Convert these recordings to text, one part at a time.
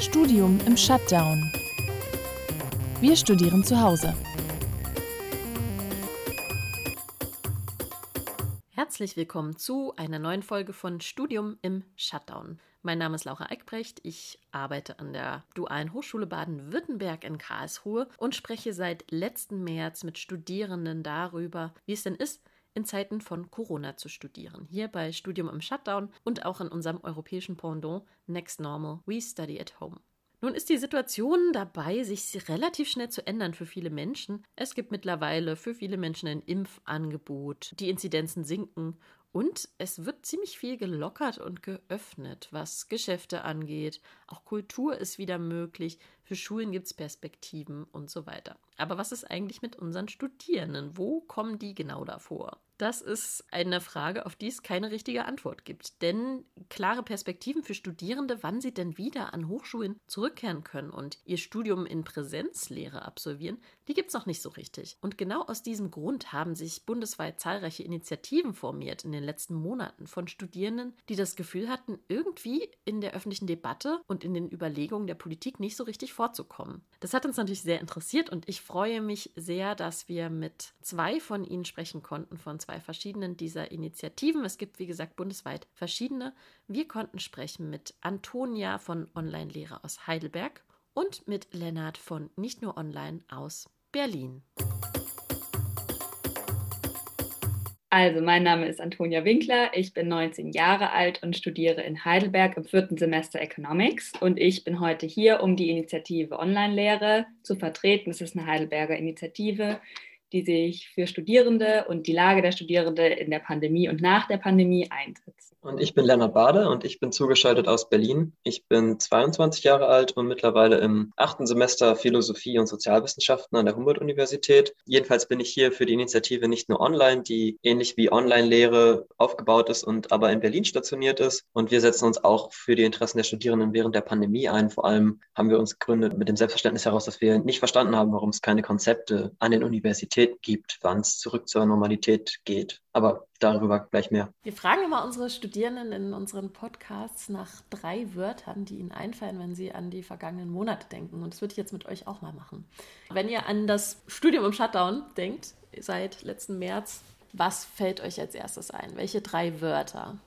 Studium im Shutdown. Wir studieren zu Hause. Herzlich willkommen zu einer neuen Folge von Studium im Shutdown. Mein Name ist Laura Eickbrecht. Ich arbeite an der Dualen Hochschule Baden-Württemberg in Karlsruhe und spreche seit letzten März mit Studierenden darüber, wie es denn ist, in Zeiten von Corona zu studieren. Hier bei Studium im Shutdown und auch in unserem europäischen Pendant Next Normal We Study at Home. Nun ist die Situation dabei, sich relativ schnell zu ändern für viele Menschen. Es gibt mittlerweile für viele Menschen ein Impfangebot. Die Inzidenzen sinken und es wird ziemlich viel gelockert und geöffnet, was Geschäfte angeht. Auch Kultur ist wieder möglich. Für Schulen gibt es Perspektiven und so weiter. Aber was ist eigentlich mit unseren Studierenden? Wo kommen die genau davor? Das ist eine Frage, auf die es keine richtige Antwort gibt. Denn klare Perspektiven für Studierende, wann sie denn wieder an Hochschulen zurückkehren können und ihr Studium in Präsenzlehre absolvieren, die gibt es noch nicht so richtig. Und genau aus diesem Grund haben sich bundesweit zahlreiche Initiativen formiert in den letzten Monaten von Studierenden, die das Gefühl hatten, irgendwie in der öffentlichen Debatte und in den Überlegungen der Politik nicht so richtig vorzukommen. Das hat uns natürlich sehr interessiert und ich freue mich sehr, dass wir mit zwei von Ihnen sprechen konnten, von zwei verschiedenen dieser Initiativen. Es gibt, wie gesagt, bundesweit verschiedene. Wir konnten sprechen mit Antonia von Online-Lehre aus Heidelberg und mit Lennart von Nicht nur Online aus Berlin. Also, mein Name ist Antonia Winkler, ich bin 19 Jahre alt und studiere in Heidelberg im vierten Semester Economics. Und ich bin heute hier, um die Initiative Online-Lehre zu vertreten. Es ist eine Heidelberger Initiative, die sich für Studierende und die Lage der Studierende in der Pandemie und nach der Pandemie einsetzt. Und ich bin Lennart Bade und ich bin zugeschaltet aus Berlin. Ich bin 22 Jahre alt und mittlerweile im achten Semester Philosophie und Sozialwissenschaften an der Humboldt-Universität. Jedenfalls bin ich hier für die Initiative nicht nur online, die ähnlich wie Online-Lehre aufgebaut ist und aber in Berlin stationiert ist. Und wir setzen uns auch für die Interessen der Studierenden während der Pandemie ein. Vor allem haben wir uns gegründet mit dem Selbstverständnis heraus, dass wir nicht verstanden haben, warum es keine Konzepte an den Universitäten gibt, wann es zurück zur Normalität geht. Aber darüber gleich mehr. Wir fragen immer unsere Studierenden in unseren Podcasts nach drei Wörtern, die ihnen einfallen, wenn sie an die vergangenen Monate denken. Und das würde ich jetzt mit euch auch mal machen. Wenn ihr an das Studium im Shutdown denkt, seit letzten März, was fällt euch als erstes ein? Welche drei Wörter?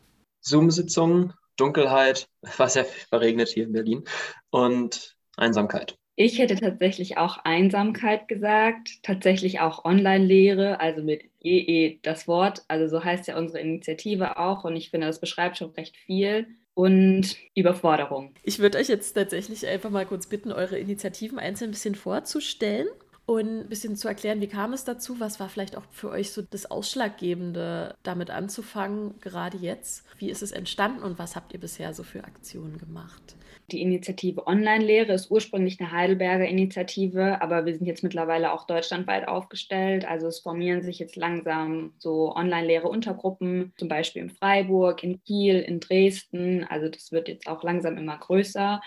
Zoom-Sitzungen, Dunkelheit, war sehr verregnet hier in Berlin und Einsamkeit. Ich hätte tatsächlich auch Einsamkeit gesagt, tatsächlich auch Online-Lehre, also mit EE das Wort. Also so heißt ja unsere Initiative auch und ich finde, das beschreibt schon recht viel. Und Überforderung. Ich würde euch jetzt tatsächlich einfach mal kurz bitten, eure Initiativen einzeln ein bisschen vorzustellen und ein bisschen zu erklären, wie kam es dazu, was war vielleicht auch für euch so das Ausschlaggebende, damit anzufangen, gerade jetzt. Wie ist es entstanden und was habt ihr bisher so für Aktionen gemacht? Die Initiative Online-Lehre ist ursprünglich eine Heidelberger Initiative, aber wir sind jetzt mittlerweile auch deutschlandweit aufgestellt. Also es formieren sich jetzt langsam so Online-Lehre-Untergruppen, zum Beispiel in Freiburg, in Kiel, in Dresden. Also das wird jetzt auch langsam immer größer.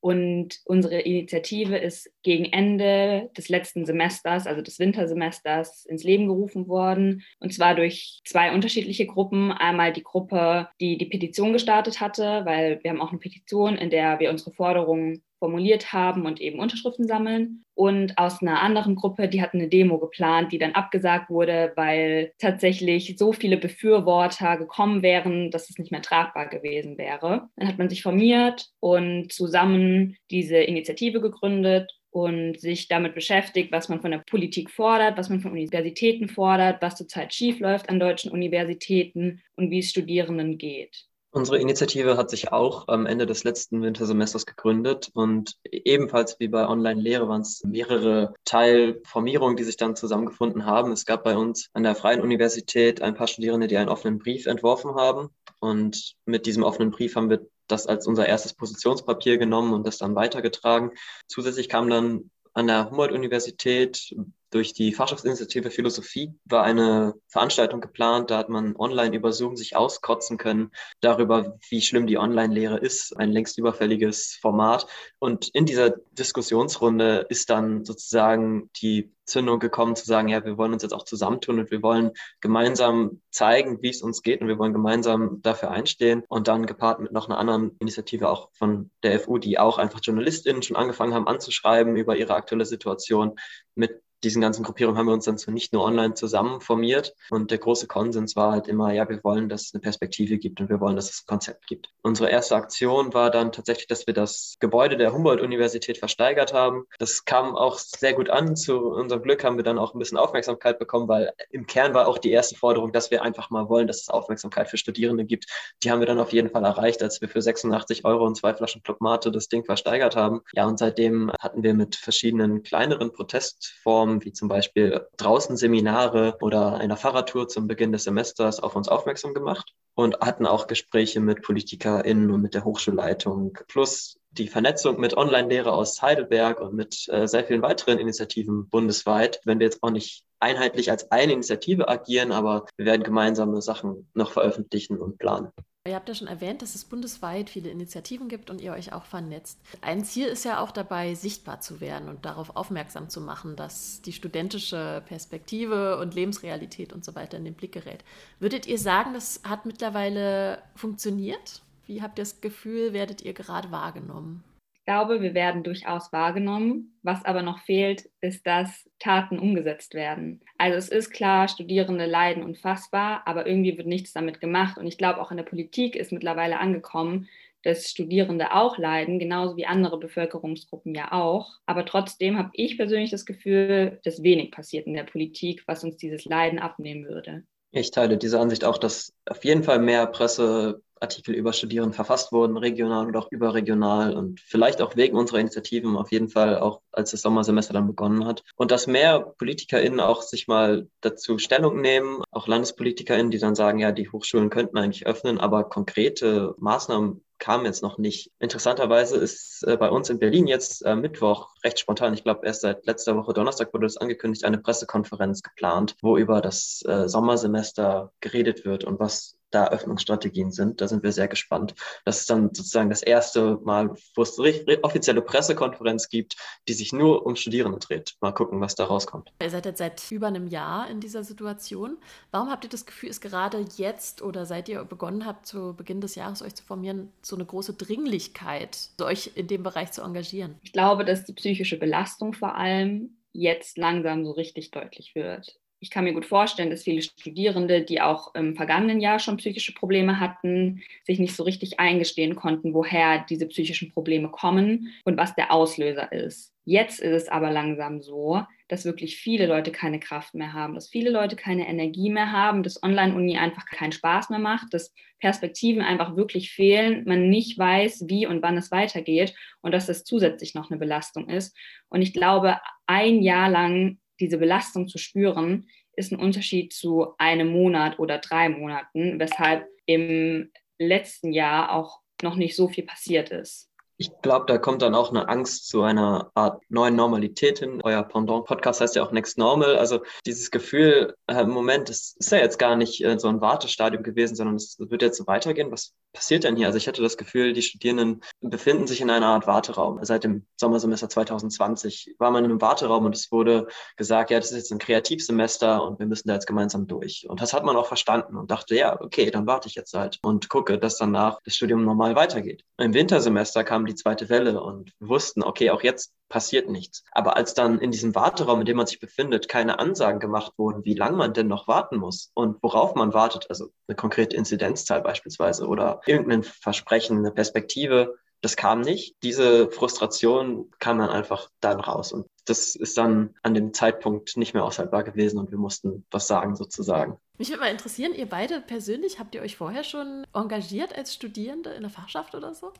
Und unsere Initiative ist gegen Ende des letzten Semesters, also des Wintersemesters, ins Leben gerufen worden. Und zwar durch zwei unterschiedliche Gruppen. Einmal die Gruppe, die die Petition gestartet hatte, weil wir haben auch eine Petition, in der wir unsere Forderungen formuliert haben und eben Unterschriften sammeln. Und aus einer anderen Gruppe, die hatten eine Demo geplant, die dann abgesagt wurde, weil tatsächlich so viele Befürworter gekommen wären, dass es nicht mehr tragbar gewesen wäre. Dann hat man sich formiert und zusammen diese Initiative gegründet und sich damit beschäftigt, was man von der Politik fordert, was man von Universitäten fordert, was zurzeit schiefläuft an deutschen Universitäten und wie es Studierenden geht. Unsere Initiative hat sich auch am Ende des letzten Wintersemesters gegründet und ebenfalls wie bei Online-Lehre waren es mehrere Teilformierungen, die sich dann zusammengefunden haben. Es gab bei uns an der Freien Universität ein paar Studierende, die einen offenen Brief entworfen haben und mit diesem offenen Brief haben wir das als unser erstes Positionspapier genommen und das dann weitergetragen. Zusätzlich kam dann an der Humboldt-Universität Durch die Fachschaftsinitiative Philosophie war eine Veranstaltung geplant, da hat man online über Zoom sich auskotzen können darüber, wie schlimm die Online-Lehre ist, ein längst überfälliges Format. Und in dieser Diskussionsrunde ist dann sozusagen die Zündung gekommen zu sagen, ja, wir wollen uns jetzt auch zusammentun und wir wollen gemeinsam zeigen, wie es uns geht und wir wollen gemeinsam dafür einstehen und dann gepaart mit noch einer anderen Initiative auch von der FU, die auch einfach JournalistInnen schon angefangen haben anzuschreiben über ihre aktuelle Situation mit diesen ganzen Gruppierungen haben wir uns dann so nicht nur online zusammen formiert. Und der große Konsens war halt immer, ja, wir wollen, dass es eine Perspektive gibt und wir wollen, dass es ein Konzept gibt. Unsere erste Aktion war dann tatsächlich, dass wir das Gebäude der Humboldt-Universität versteigert haben. Das kam auch sehr gut an. Zu unserem Glück haben wir dann auch ein bisschen Aufmerksamkeit bekommen, weil im Kern war auch die erste Forderung, dass wir einfach mal wollen, dass es Aufmerksamkeit für Studierende gibt. Die haben wir dann auf jeden Fall erreicht, als wir für 86 Euro und zwei Flaschen Club das Ding versteigert haben. Ja, und seitdem hatten wir mit verschiedenen kleineren Protestformen Plattformen wie zum Beispiel draußen Seminare oder einer Fahrradtour zum Beginn des Semesters auf uns aufmerksam gemacht und hatten auch Gespräche mit PolitikerInnen und mit der Hochschulleitung plus die Vernetzung mit Online-Lehre aus Heidelberg und mit äh, sehr vielen weiteren Initiativen bundesweit. Wenn wir jetzt auch nicht einheitlich als eine Initiative agieren, aber wir werden gemeinsame Sachen noch veröffentlichen und planen. Ihr habt ja schon erwähnt, dass es bundesweit viele Initiativen gibt und ihr euch auch vernetzt. Ein Ziel ist ja auch dabei, sichtbar zu werden und darauf aufmerksam zu machen, dass die studentische Perspektive und Lebensrealität und so weiter in den Blick gerät. Würdet ihr sagen, das hat mittlerweile funktioniert? Wie habt ihr das Gefühl, werdet ihr gerade wahrgenommen? glaube, wir werden durchaus wahrgenommen. Was aber noch fehlt, ist, dass Taten umgesetzt werden. Also es ist klar, Studierende leiden unfassbar, aber irgendwie wird nichts damit gemacht. Und ich glaube, auch in der Politik ist mittlerweile angekommen, dass Studierende auch leiden, genauso wie andere Bevölkerungsgruppen ja auch. Aber trotzdem habe ich persönlich das Gefühl, dass wenig passiert in der Politik, was uns dieses Leiden abnehmen würde. Ich teile diese Ansicht auch, dass auf jeden Fall mehr Presse Artikel über Studierende verfasst wurden, regional und auch überregional und vielleicht auch wegen unserer Initiativen auf jeden Fall auch als das Sommersemester dann begonnen hat. Und dass mehr PolitikerInnen auch sich mal dazu Stellung nehmen, auch LandespolitikerInnen, die dann sagen, ja, die Hochschulen könnten eigentlich öffnen, aber konkrete Maßnahmen kamen jetzt noch nicht. Interessanterweise ist äh, bei uns in Berlin jetzt äh, Mittwoch recht spontan, ich glaube erst seit letzter Woche Donnerstag wurde es angekündigt, eine Pressekonferenz geplant, wo über das äh, Sommersemester geredet wird und was da Öffnungsstrategien sind. Da sind wir sehr gespannt. Das ist dann sozusagen das erste Mal, wo es eine offizielle Pressekonferenz gibt, die sich nur um Studierende dreht. Mal gucken, was da rauskommt. Ihr seid jetzt seit über einem Jahr in dieser Situation. Warum habt ihr das Gefühl, ist gerade jetzt oder seit ihr begonnen habt, zu Beginn des Jahres euch zu formieren, so eine große Dringlichkeit, euch in dem Bereich zu engagieren? Ich glaube, dass die psychische Belastung vor allem jetzt langsam so richtig deutlich wird ich kann mir gut vorstellen, dass viele Studierende, die auch im vergangenen Jahr schon psychische Probleme hatten, sich nicht so richtig eingestehen konnten, woher diese psychischen Probleme kommen und was der Auslöser ist. Jetzt ist es aber langsam so, dass wirklich viele Leute keine Kraft mehr haben, dass viele Leute keine Energie mehr haben, dass Online-Uni einfach keinen Spaß mehr macht, dass Perspektiven einfach wirklich fehlen, man nicht weiß, wie und wann es weitergeht und dass das zusätzlich noch eine Belastung ist. Und ich glaube, ein Jahr lang diese Belastung zu spüren, ist ein Unterschied zu einem Monat oder drei Monaten, weshalb im letzten Jahr auch noch nicht so viel passiert ist. Ich glaube, da kommt dann auch eine Angst zu einer Art neuen Normalität hin. Euer Pendant-Podcast heißt ja auch Next Normal. Also dieses Gefühl, äh, Moment, es ist ja jetzt gar nicht äh, so ein Wartestadium gewesen, sondern es wird jetzt so weitergehen. Was passiert denn hier? Also ich hatte das Gefühl, die Studierenden befinden sich in einer Art Warteraum. Seit dem Sommersemester 2020 war man in einem Warteraum und es wurde gesagt, ja, das ist jetzt ein Kreativsemester und wir müssen da jetzt gemeinsam durch. Und das hat man auch verstanden und dachte, ja, okay, dann warte ich jetzt halt und gucke, dass danach das Studium normal weitergeht. Im Wintersemester kam die zweite Welle und wir wussten, okay, auch jetzt passiert nichts. Aber als dann in diesem Warteraum, in dem man sich befindet, keine Ansagen gemacht wurden, wie lange man denn noch warten muss und worauf man wartet, also eine konkrete Inzidenzzahl beispielsweise oder irgendein Versprechen, eine Perspektive, das kam nicht. Diese Frustration kam dann einfach dann raus. Und das ist dann an dem Zeitpunkt nicht mehr aushaltbar gewesen und wir mussten was sagen sozusagen. Mich würde mal interessieren, ihr beide persönlich, habt ihr euch vorher schon engagiert als Studierende in der Fachschaft oder so?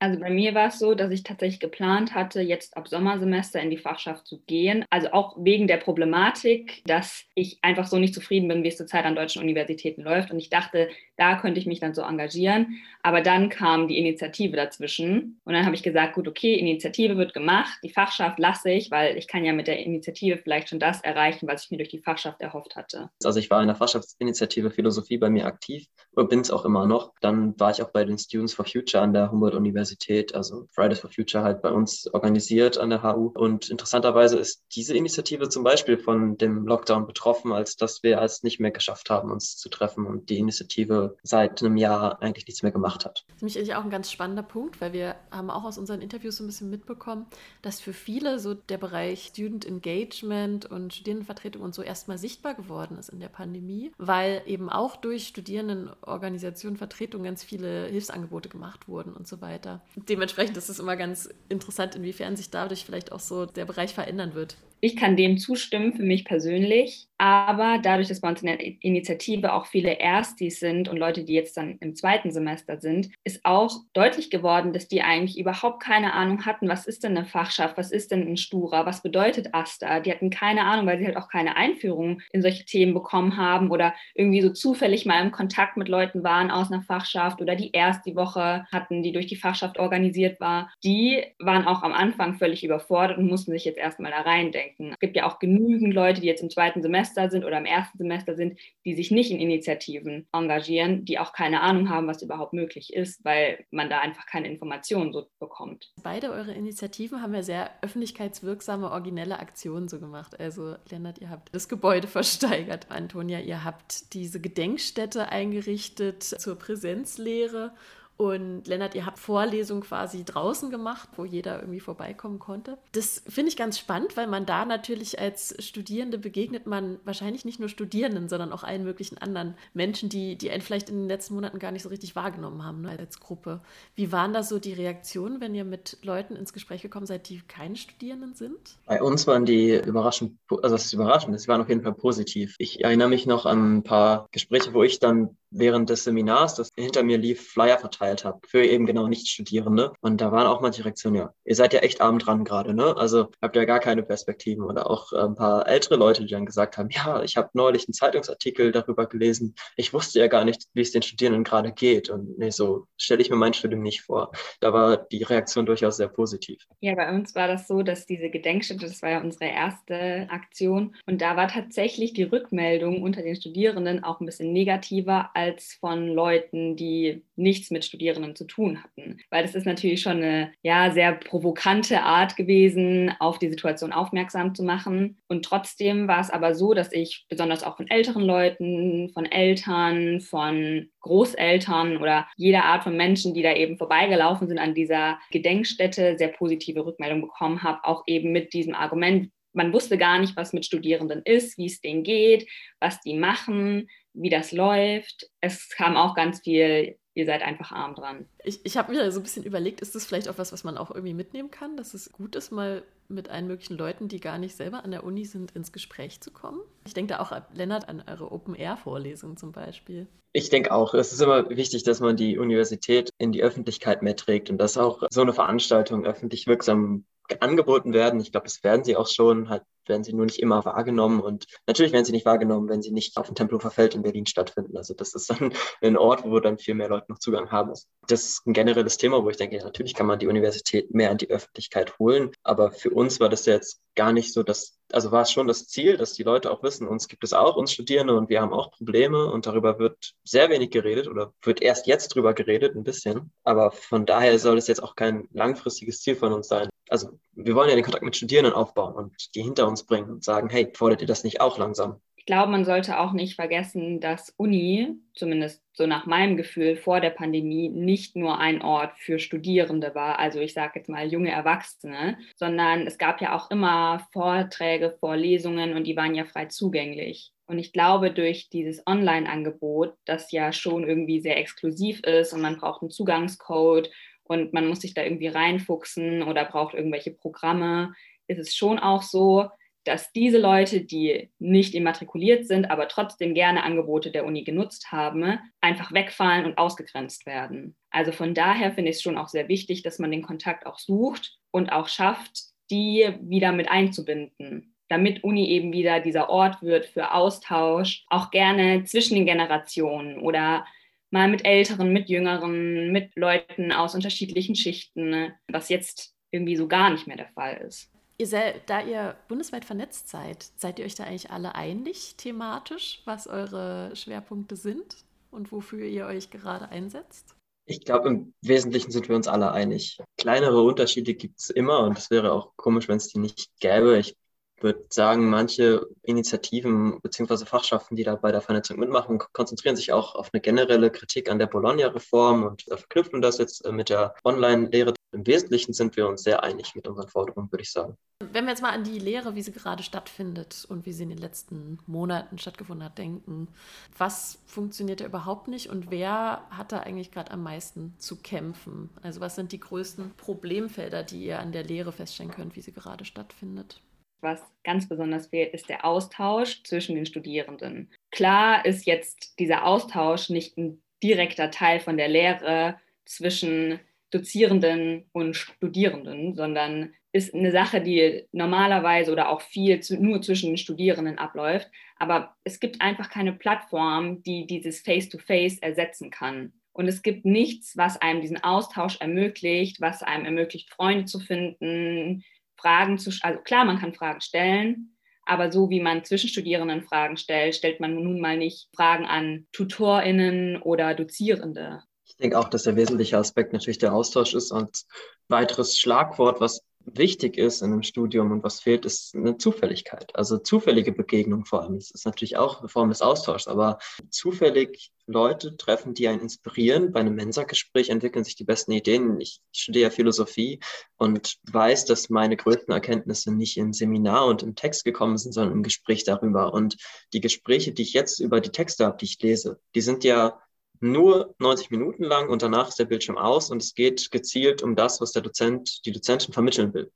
Also bei mir war es so, dass ich tatsächlich geplant hatte, jetzt ab Sommersemester in die Fachschaft zu gehen. Also auch wegen der Problematik, dass ich einfach so nicht zufrieden bin, wie es zurzeit an deutschen Universitäten läuft. Und ich dachte, da könnte ich mich dann so engagieren. Aber dann kam die Initiative dazwischen. Und dann habe ich gesagt, gut, okay, Initiative wird gemacht. Die Fachschaft lasse ich, weil ich kann ja mit der Initiative vielleicht schon das erreichen, was ich mir durch die Fachschaft erhofft hatte. Also ich war in der Fachschaftsinitiative Philosophie bei mir aktiv und bin es auch immer noch. Dann war ich auch bei den Students for Future an der Humboldt-Universität Universität, also Fridays for Future halt bei uns organisiert an der HU. Und interessanterweise ist diese Initiative zum Beispiel von dem Lockdown betroffen, als dass wir es nicht mehr geschafft haben, uns zu treffen und die Initiative seit einem Jahr eigentlich nichts mehr gemacht hat. Das ist nämlich auch ein ganz spannender Punkt, weil wir haben auch aus unseren Interviews so ein bisschen mitbekommen, dass für viele so der Bereich Student Engagement und Studierendenvertretung und so erstmal sichtbar geworden ist in der Pandemie, weil eben auch durch Studierendenorganisationen, Vertretungen ganz viele Hilfsangebote gemacht wurden und so weiter. Dementsprechend ist es immer ganz interessant, inwiefern sich dadurch vielleicht auch so der Bereich verändern wird. Ich kann dem zustimmen für mich persönlich. Aber dadurch, dass bei uns in der Initiative auch viele Erstis sind und Leute, die jetzt dann im zweiten Semester sind, ist auch deutlich geworden, dass die eigentlich überhaupt keine Ahnung hatten, was ist denn eine Fachschaft, was ist denn ein Stura, was bedeutet AStA. Die hatten keine Ahnung, weil sie halt auch keine Einführung in solche Themen bekommen haben oder irgendwie so zufällig mal im Kontakt mit Leuten waren aus einer Fachschaft oder die erst die Woche hatten, die durch die Fachschaft organisiert war. Die waren auch am Anfang völlig überfordert und mussten sich jetzt erstmal da reindenken. Es gibt ja auch genügend Leute, die jetzt im zweiten Semester Semester sind oder im ersten Semester sind, die sich nicht in Initiativen engagieren, die auch keine Ahnung haben, was überhaupt möglich ist, weil man da einfach keine Informationen so bekommt. Beide eure Initiativen haben ja sehr öffentlichkeitswirksame, originelle Aktionen so gemacht. Also Lennart, ihr habt das Gebäude versteigert. Antonia, ihr habt diese Gedenkstätte eingerichtet zur Präsenzlehre und Lennart, ihr habt Vorlesungen quasi draußen gemacht, wo jeder irgendwie vorbeikommen konnte. Das finde ich ganz spannend, weil man da natürlich als Studierende begegnet man wahrscheinlich nicht nur Studierenden, sondern auch allen möglichen anderen Menschen, die, die einen vielleicht in den letzten Monaten gar nicht so richtig wahrgenommen haben ne, als Gruppe. Wie waren da so die Reaktionen, wenn ihr mit Leuten ins Gespräch gekommen seid, die keine Studierenden sind? Bei uns waren die überraschend, also das ist überraschend, sie waren auf jeden Fall positiv. Ich erinnere mich noch an ein paar Gespräche, wo ich dann während des Seminars, das hinter mir lief, Flyer verteilt habe für eben genau Nichtstudierende. Und da waren auch manche Reaktionen, ja, ihr seid ja echt arm dran gerade, ne? Also habt ja gar keine Perspektiven. Oder auch äh, ein paar ältere Leute, die dann gesagt haben, ja, ich habe neulich einen Zeitungsartikel darüber gelesen. Ich wusste ja gar nicht, wie es den Studierenden gerade geht. Und nee, so stelle ich mir mein Studium nicht vor. Da war die Reaktion durchaus sehr positiv. Ja, bei uns war das so, dass diese Gedenkstätte, das war ja unsere erste Aktion. Und da war tatsächlich die Rückmeldung unter den Studierenden auch ein bisschen negativer als von Leuten, die nichts mit Studierenden zu tun hatten. Weil das ist natürlich schon eine ja, sehr provokante Art gewesen, auf die Situation aufmerksam zu machen. Und trotzdem war es aber so, dass ich besonders auch von älteren Leuten, von Eltern, von Großeltern oder jeder Art von Menschen, die da eben vorbeigelaufen sind an dieser Gedenkstätte, sehr positive Rückmeldungen bekommen habe, auch eben mit diesem Argument, man wusste gar nicht, was mit Studierenden ist, wie es denen geht, was die machen, wie das läuft. Es kam auch ganz viel, ihr seid einfach arm dran. Ich, ich habe mir so ein bisschen überlegt, ist das vielleicht auch was, was man auch irgendwie mitnehmen kann, dass es gut ist, mal mit allen möglichen Leuten, die gar nicht selber an der Uni sind, ins Gespräch zu kommen? Ich denke da auch, Lennart, an eure Open-Air-Vorlesungen zum Beispiel. Ich denke auch, es ist immer wichtig, dass man die Universität in die Öffentlichkeit mehr trägt und dass auch so eine Veranstaltung öffentlich wirksam angeboten werden. Ich glaube, das werden sie auch schon, halt werden sie nur nicht immer wahrgenommen. Und natürlich werden sie nicht wahrgenommen, wenn sie nicht auf dem Tempelhofer Feld in Berlin stattfinden. Also das ist dann ein Ort, wo dann viel mehr Leute noch Zugang haben. Das ist ein generelles Thema, wo ich denke, ja, natürlich kann man die Universität mehr in die Öffentlichkeit holen. Aber für uns war das jetzt gar nicht so, dass, also war es schon das Ziel, dass die Leute auch wissen, uns gibt es auch, uns Studierende und wir haben auch Probleme und darüber wird sehr wenig geredet oder wird erst jetzt drüber geredet, ein bisschen. Aber von daher soll es jetzt auch kein langfristiges Ziel von uns sein. Also wir wollen ja den Kontakt mit Studierenden aufbauen und die hinter uns bringen und sagen, hey, fordert ihr das nicht auch langsam? Ich glaube, man sollte auch nicht vergessen, dass Uni, zumindest so nach meinem Gefühl vor der Pandemie, nicht nur ein Ort für Studierende war, also ich sage jetzt mal junge Erwachsene, sondern es gab ja auch immer Vorträge, Vorlesungen und die waren ja frei zugänglich. Und ich glaube, durch dieses Online-Angebot, das ja schon irgendwie sehr exklusiv ist und man braucht einen Zugangscode und man muss sich da irgendwie reinfuchsen oder braucht irgendwelche Programme, ist es schon auch so, dass diese Leute, die nicht immatrikuliert sind, aber trotzdem gerne Angebote der Uni genutzt haben, einfach wegfallen und ausgegrenzt werden. Also von daher finde ich es schon auch sehr wichtig, dass man den Kontakt auch sucht und auch schafft, die wieder mit einzubinden, damit Uni eben wieder dieser Ort wird für Austausch, auch gerne zwischen den Generationen oder mal mit Älteren, mit Jüngeren, mit Leuten aus unterschiedlichen Schichten, was jetzt irgendwie so gar nicht mehr der Fall ist. Ihr seid, da ihr bundesweit vernetzt seid, seid ihr euch da eigentlich alle einig thematisch, was eure Schwerpunkte sind und wofür ihr euch gerade einsetzt? Ich glaube, im Wesentlichen sind wir uns alle einig. Kleinere Unterschiede gibt es immer und es wäre auch komisch, wenn es die nicht gäbe. Ich würde sagen, manche Initiativen bzw. Fachschaften, die da bei der Vernetzung mitmachen, konzentrieren sich auch auf eine generelle Kritik an der Bologna-Reform und verknüpfen das jetzt äh, mit der Online-Lehre. Im Wesentlichen sind wir uns sehr einig mit unseren Forderungen, würde ich sagen. Wenn wir jetzt mal an die Lehre, wie sie gerade stattfindet und wie sie in den letzten Monaten stattgefunden hat, denken, was funktioniert da überhaupt nicht und wer hat da eigentlich gerade am meisten zu kämpfen? Also was sind die größten Problemfelder, die ihr an der Lehre feststellen könnt, wie sie gerade stattfindet? Was ganz besonders fehlt, ist der Austausch zwischen den Studierenden. Klar ist jetzt dieser Austausch nicht ein direkter Teil von der Lehre zwischen Dozierenden und Studierenden, sondern ist eine Sache, die normalerweise oder auch viel zu, nur zwischen den Studierenden abläuft. Aber es gibt einfach keine Plattform, die dieses Face-to-Face -face ersetzen kann. Und es gibt nichts, was einem diesen Austausch ermöglicht, was einem ermöglicht, Freunde zu finden, Fragen zu, also klar, man kann Fragen stellen, aber so wie man zwischen Studierenden Fragen stellt, stellt man nun mal nicht Fragen an TutorInnen oder Dozierende. Ich denke auch, dass der wesentliche Aspekt natürlich der Austausch ist und weiteres Schlagwort, was wichtig ist in einem Studium und was fehlt, ist eine Zufälligkeit. Also zufällige Begegnung vor allem. Das ist natürlich auch eine Form des Austauschs, aber zufällig Leute treffen, die einen inspirieren. Bei einem Mensa-Gespräch entwickeln sich die besten Ideen. Ich studiere Philosophie und weiß, dass meine größten Erkenntnisse nicht im Seminar und im Text gekommen sind, sondern im Gespräch darüber. Und die Gespräche, die ich jetzt über die Texte habe, die ich lese, die sind ja nur 90 Minuten lang und danach ist der Bildschirm aus und es geht gezielt um das, was der Dozent, die Dozentin vermitteln will.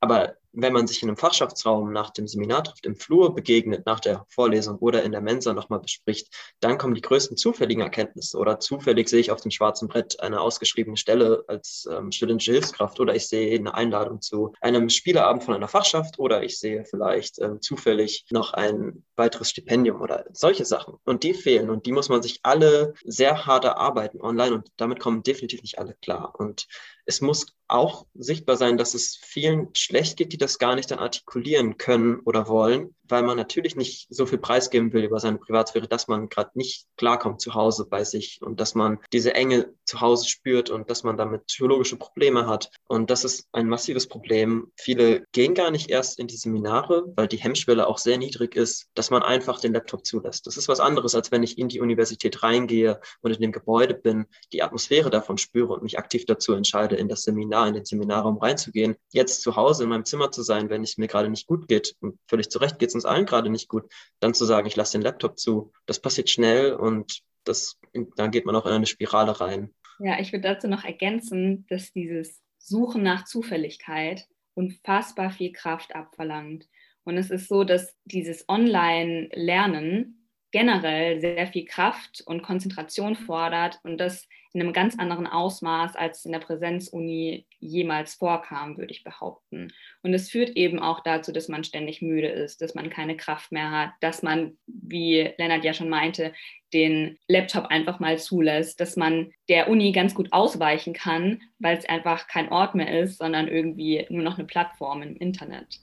Aber wenn man sich in einem Fachschaftsraum nach dem Seminar trifft, im Flur begegnet, nach der Vorlesung oder in der Mensa nochmal bespricht, dann kommen die größten zufälligen Erkenntnisse. Oder zufällig sehe ich auf dem schwarzen Brett eine ausgeschriebene Stelle als ähm, studentische Hilfskraft oder ich sehe eine Einladung zu einem Spieleabend von einer Fachschaft oder ich sehe vielleicht ähm, zufällig noch ein weiteres Stipendium oder solche Sachen. Und die fehlen und die muss man sich alle sehr hart erarbeiten online und damit kommen definitiv nicht alle klar. Und es muss auch sichtbar sein, dass es vielen schlecht geht, die das gar nicht dann artikulieren können oder wollen, weil man natürlich nicht so viel preisgeben will über seine Privatsphäre, dass man gerade nicht klarkommt zu Hause bei sich und dass man diese Enge zu Hause spürt und dass man damit psychologische Probleme hat. Und das ist ein massives Problem. Viele gehen gar nicht erst in die Seminare, weil die Hemmschwelle auch sehr niedrig ist, dass man einfach den Laptop zulässt. Das ist was anderes, als wenn ich in die Universität reingehe und in dem Gebäude bin, die Atmosphäre davon spüre und mich aktiv dazu entscheide, in das Seminar, in den Seminarraum reinzugehen. Jetzt zu Hause in meinem Zimmer zu sein, wenn es mir gerade nicht gut geht und völlig zu Recht geht es uns allen gerade nicht gut, dann zu sagen, ich lasse den Laptop zu, das passiert schnell und das, dann geht man auch in eine Spirale rein. Ja, ich würde dazu noch ergänzen, dass dieses Suchen nach Zufälligkeit unfassbar viel Kraft abverlangt. Und es ist so, dass dieses Online-Lernen generell sehr viel Kraft und Konzentration fordert und das in einem ganz anderen Ausmaß, als in der Präsenzuni jemals vorkam, würde ich behaupten. Und es führt eben auch dazu, dass man ständig müde ist, dass man keine Kraft mehr hat, dass man, wie Lennart ja schon meinte, den Laptop einfach mal zulässt, dass man der Uni ganz gut ausweichen kann, weil es einfach kein Ort mehr ist, sondern irgendwie nur noch eine Plattform im Internet.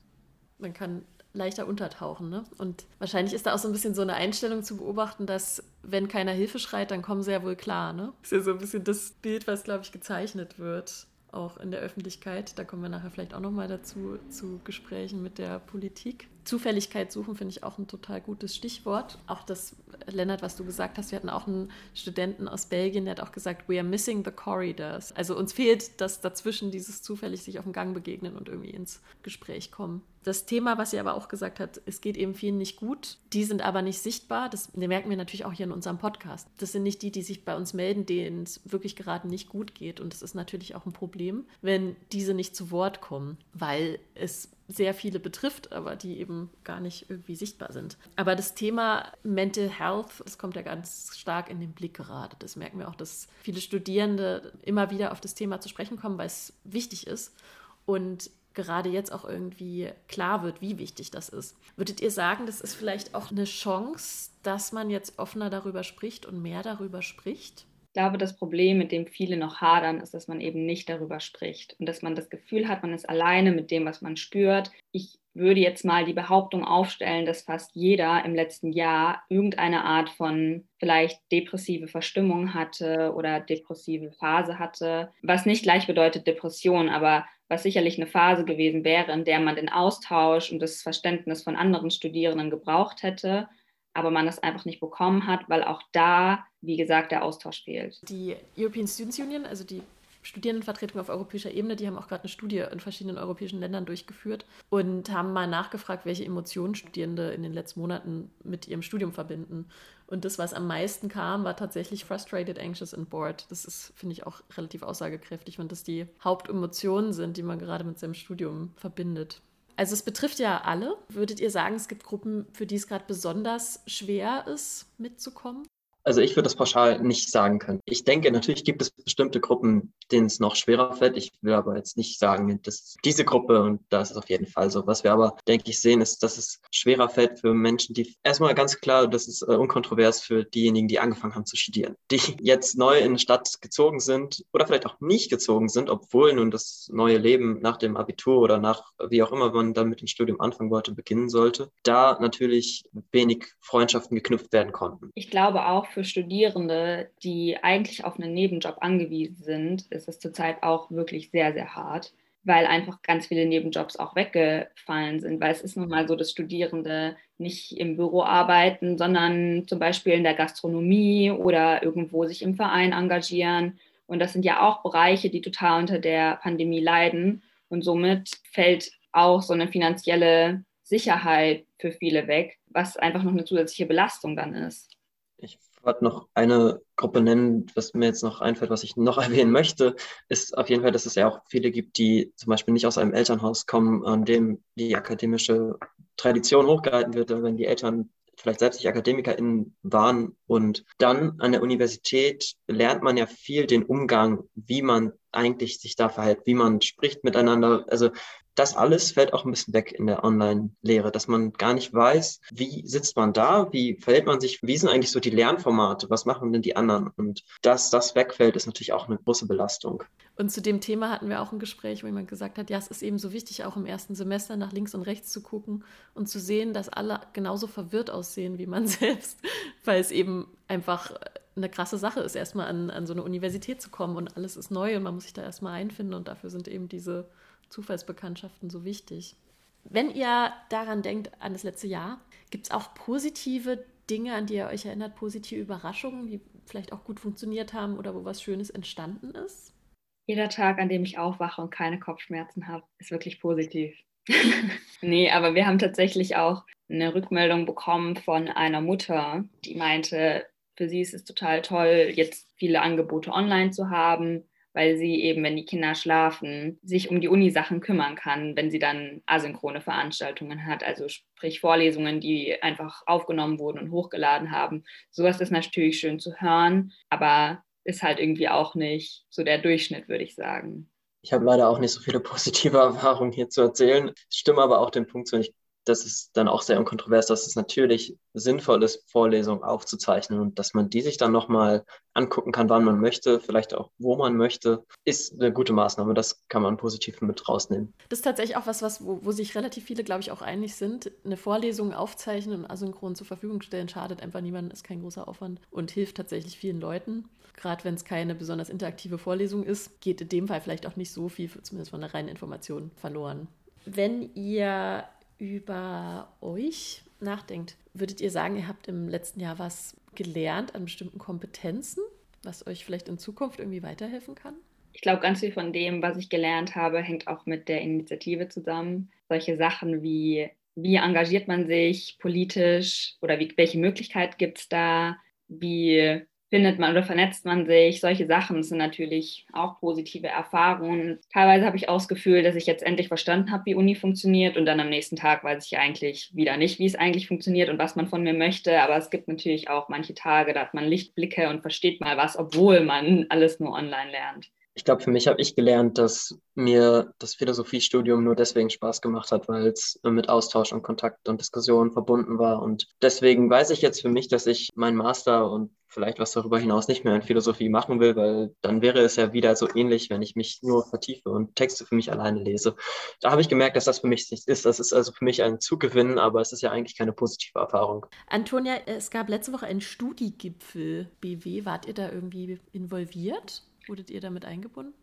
Man kann leichter untertauchen. Ne? Und wahrscheinlich ist da auch so ein bisschen so eine Einstellung zu beobachten, dass wenn keiner Hilfe schreit, dann kommen sie ja wohl klar. Ne? Ist ja so ein bisschen das Bild, was, glaube ich, gezeichnet wird, auch in der Öffentlichkeit. Da kommen wir nachher vielleicht auch nochmal dazu, zu Gesprächen mit der Politik. Zufälligkeit suchen finde ich auch ein total gutes Stichwort. Auch das, Lennart, was du gesagt hast, wir hatten auch einen Studenten aus Belgien, der hat auch gesagt, we are missing the corridors. Also uns fehlt das dazwischen, dieses zufällig sich auf dem Gang begegnen und irgendwie ins Gespräch kommen. Das Thema, was sie aber auch gesagt hat, es geht eben vielen nicht gut, die sind aber nicht sichtbar. Das merken wir natürlich auch hier in unserem Podcast. Das sind nicht die, die sich bei uns melden, denen es wirklich gerade nicht gut geht. Und das ist natürlich auch ein Problem, wenn diese nicht zu Wort kommen, weil es sehr viele betrifft, aber die eben gar nicht irgendwie sichtbar sind. Aber das Thema Mental Health, das kommt ja ganz stark in den Blick gerade. Das merken wir auch, dass viele Studierende immer wieder auf das Thema zu sprechen kommen, weil es wichtig ist. Und gerade jetzt auch irgendwie klar wird, wie wichtig das ist. Würdet ihr sagen, das ist vielleicht auch eine Chance, dass man jetzt offener darüber spricht und mehr darüber spricht? Ich glaube, das Problem, mit dem viele noch hadern, ist, dass man eben nicht darüber spricht und dass man das Gefühl hat, man ist alleine mit dem, was man spürt. Ich würde jetzt mal die Behauptung aufstellen, dass fast jeder im letzten Jahr irgendeine Art von vielleicht depressive Verstimmung hatte oder depressive Phase hatte, was nicht gleich bedeutet Depression, aber was sicherlich eine Phase gewesen wäre, in der man den Austausch und das Verständnis von anderen Studierenden gebraucht hätte, aber man das einfach nicht bekommen hat, weil auch da, wie gesagt, der Austausch fehlt. Die European Students Union, also die Studierendenvertretung auf europäischer Ebene, die haben auch gerade eine Studie in verschiedenen europäischen Ländern durchgeführt und haben mal nachgefragt, welche Emotionen Studierende in den letzten Monaten mit ihrem Studium verbinden. Und das, was am meisten kam, war tatsächlich frustrated, anxious and bored. Das ist, finde ich, auch relativ aussagekräftig, wenn das die Hauptemotionen sind, die man gerade mit seinem Studium verbindet. Also es betrifft ja alle. Würdet ihr sagen, es gibt Gruppen, für die es gerade besonders schwer ist, mitzukommen? Also ich würde das pauschal nicht sagen können. Ich denke, natürlich gibt es bestimmte Gruppen, denen es noch schwerer fällt. Ich will aber jetzt nicht sagen, dass diese Gruppe und da ist es auf jeden Fall so. Was wir aber, denke ich, sehen, ist, dass es schwerer fällt für Menschen, die erstmal ganz klar, das ist äh, unkontrovers für diejenigen, die angefangen haben zu studieren, die jetzt neu in eine Stadt gezogen sind oder vielleicht auch nicht gezogen sind, obwohl nun das neue Leben nach dem Abitur oder nach wie auch immer man dann mit dem Studium anfangen wollte, beginnen sollte, da natürlich wenig Freundschaften geknüpft werden konnten. Ich glaube auch, für Studierende, die eigentlich auf einen Nebenjob angewiesen sind, ist es zurzeit auch wirklich sehr, sehr hart, weil einfach ganz viele Nebenjobs auch weggefallen sind. Weil es ist nun mal so, dass Studierende nicht im Büro arbeiten, sondern zum Beispiel in der Gastronomie oder irgendwo sich im Verein engagieren. Und das sind ja auch Bereiche, die total unter der Pandemie leiden. Und somit fällt auch so eine finanzielle Sicherheit für viele weg, was einfach noch eine zusätzliche Belastung dann ist. Ich wollte noch eine Gruppe nennen, was mir jetzt noch einfällt, was ich noch erwähnen möchte, ist auf jeden Fall, dass es ja auch viele gibt, die zum Beispiel nicht aus einem Elternhaus kommen, an dem die akademische Tradition hochgehalten wird, wenn die Eltern vielleicht selbst nicht AkademikerInnen waren. Und dann an der Universität lernt man ja viel den Umgang, wie man eigentlich sich da verhält, wie man spricht miteinander. Also das alles fällt auch ein bisschen weg in der Online-Lehre, dass man gar nicht weiß, wie sitzt man da, wie verhält man sich, wie sind eigentlich so die Lernformate, was machen denn die anderen? Und dass das wegfällt, ist natürlich auch eine große Belastung. Und zu dem Thema hatten wir auch ein Gespräch, wo jemand gesagt hat, ja, es ist eben so wichtig, auch im ersten Semester nach links und rechts zu gucken und zu sehen, dass alle genauso verwirrt aussehen wie man selbst, weil es eben einfach eine krasse Sache ist, erstmal an, an so eine Universität zu kommen und alles ist neu und man muss sich da erstmal einfinden und dafür sind eben diese Zufallsbekanntschaften so wichtig. Wenn ihr daran denkt, an das letzte Jahr, gibt es auch positive Dinge, an die ihr euch erinnert, positive Überraschungen, die vielleicht auch gut funktioniert haben oder wo was Schönes entstanden ist? Jeder Tag, an dem ich aufwache und keine Kopfschmerzen habe, ist wirklich positiv. nee, aber wir haben tatsächlich auch eine Rückmeldung bekommen von einer Mutter, die meinte, für sie ist es total toll, jetzt viele Angebote online zu haben, weil sie eben, wenn die Kinder schlafen, sich um die Uni-Sachen kümmern kann, wenn sie dann asynchrone Veranstaltungen hat, also sprich Vorlesungen, die einfach aufgenommen wurden und hochgeladen haben. Sowas ist natürlich schön zu hören, aber ist halt irgendwie auch nicht so der Durchschnitt, würde ich sagen. Ich habe leider auch nicht so viele positive Erfahrungen hier zu erzählen. Ich stimme aber auch den Punkt zu. Ich das ist dann auch sehr unkontrovers, dass es natürlich sinnvoll ist, Vorlesungen aufzuzeichnen und dass man die sich dann nochmal angucken kann, wann man möchte, vielleicht auch wo man möchte, ist eine gute Maßnahme. Das kann man positiv mit rausnehmen. Das ist tatsächlich auch was, was wo, wo sich relativ viele, glaube ich, auch einig sind. Eine Vorlesung aufzeichnen und asynchron zur Verfügung stellen, schadet einfach niemandem, ist kein großer Aufwand und hilft tatsächlich vielen Leuten. Gerade wenn es keine besonders interaktive Vorlesung ist, geht in dem Fall vielleicht auch nicht so viel, zumindest von der reinen Information, verloren. Wenn ihr über euch nachdenkt, würdet ihr sagen, ihr habt im letzten Jahr was gelernt an bestimmten Kompetenzen, was euch vielleicht in Zukunft irgendwie weiterhelfen kann? Ich glaube, ganz viel von dem, was ich gelernt habe, hängt auch mit der Initiative zusammen. Solche Sachen wie, wie engagiert man sich politisch oder wie, welche Möglichkeit gibt es da? Wie findet man oder vernetzt man sich. Solche Sachen sind natürlich auch positive Erfahrungen. Teilweise habe ich auch das Gefühl, dass ich jetzt endlich verstanden habe, wie Uni funktioniert und dann am nächsten Tag weiß ich eigentlich wieder nicht, wie es eigentlich funktioniert und was man von mir möchte. Aber es gibt natürlich auch manche Tage, da hat man Lichtblicke und versteht mal was, obwohl man alles nur online lernt ich glaube, für mich habe ich gelernt, dass mir das Philosophiestudium nur deswegen Spaß gemacht hat, weil es mit Austausch und Kontakt und Diskussion verbunden war. Und deswegen weiß ich jetzt für mich, dass ich meinen Master und vielleicht was darüber hinaus nicht mehr in Philosophie machen will, weil dann wäre es ja wieder so ähnlich, wenn ich mich nur vertiefe und Texte für mich alleine lese. Da habe ich gemerkt, dass das für mich nichts ist. Das ist also für mich ein Zugewinn, aber es ist ja eigentlich keine positive Erfahrung. Antonia, es gab letzte Woche einen Studiegipfel BW. Wart ihr da irgendwie involviert? Wurdet ihr damit eingebunden?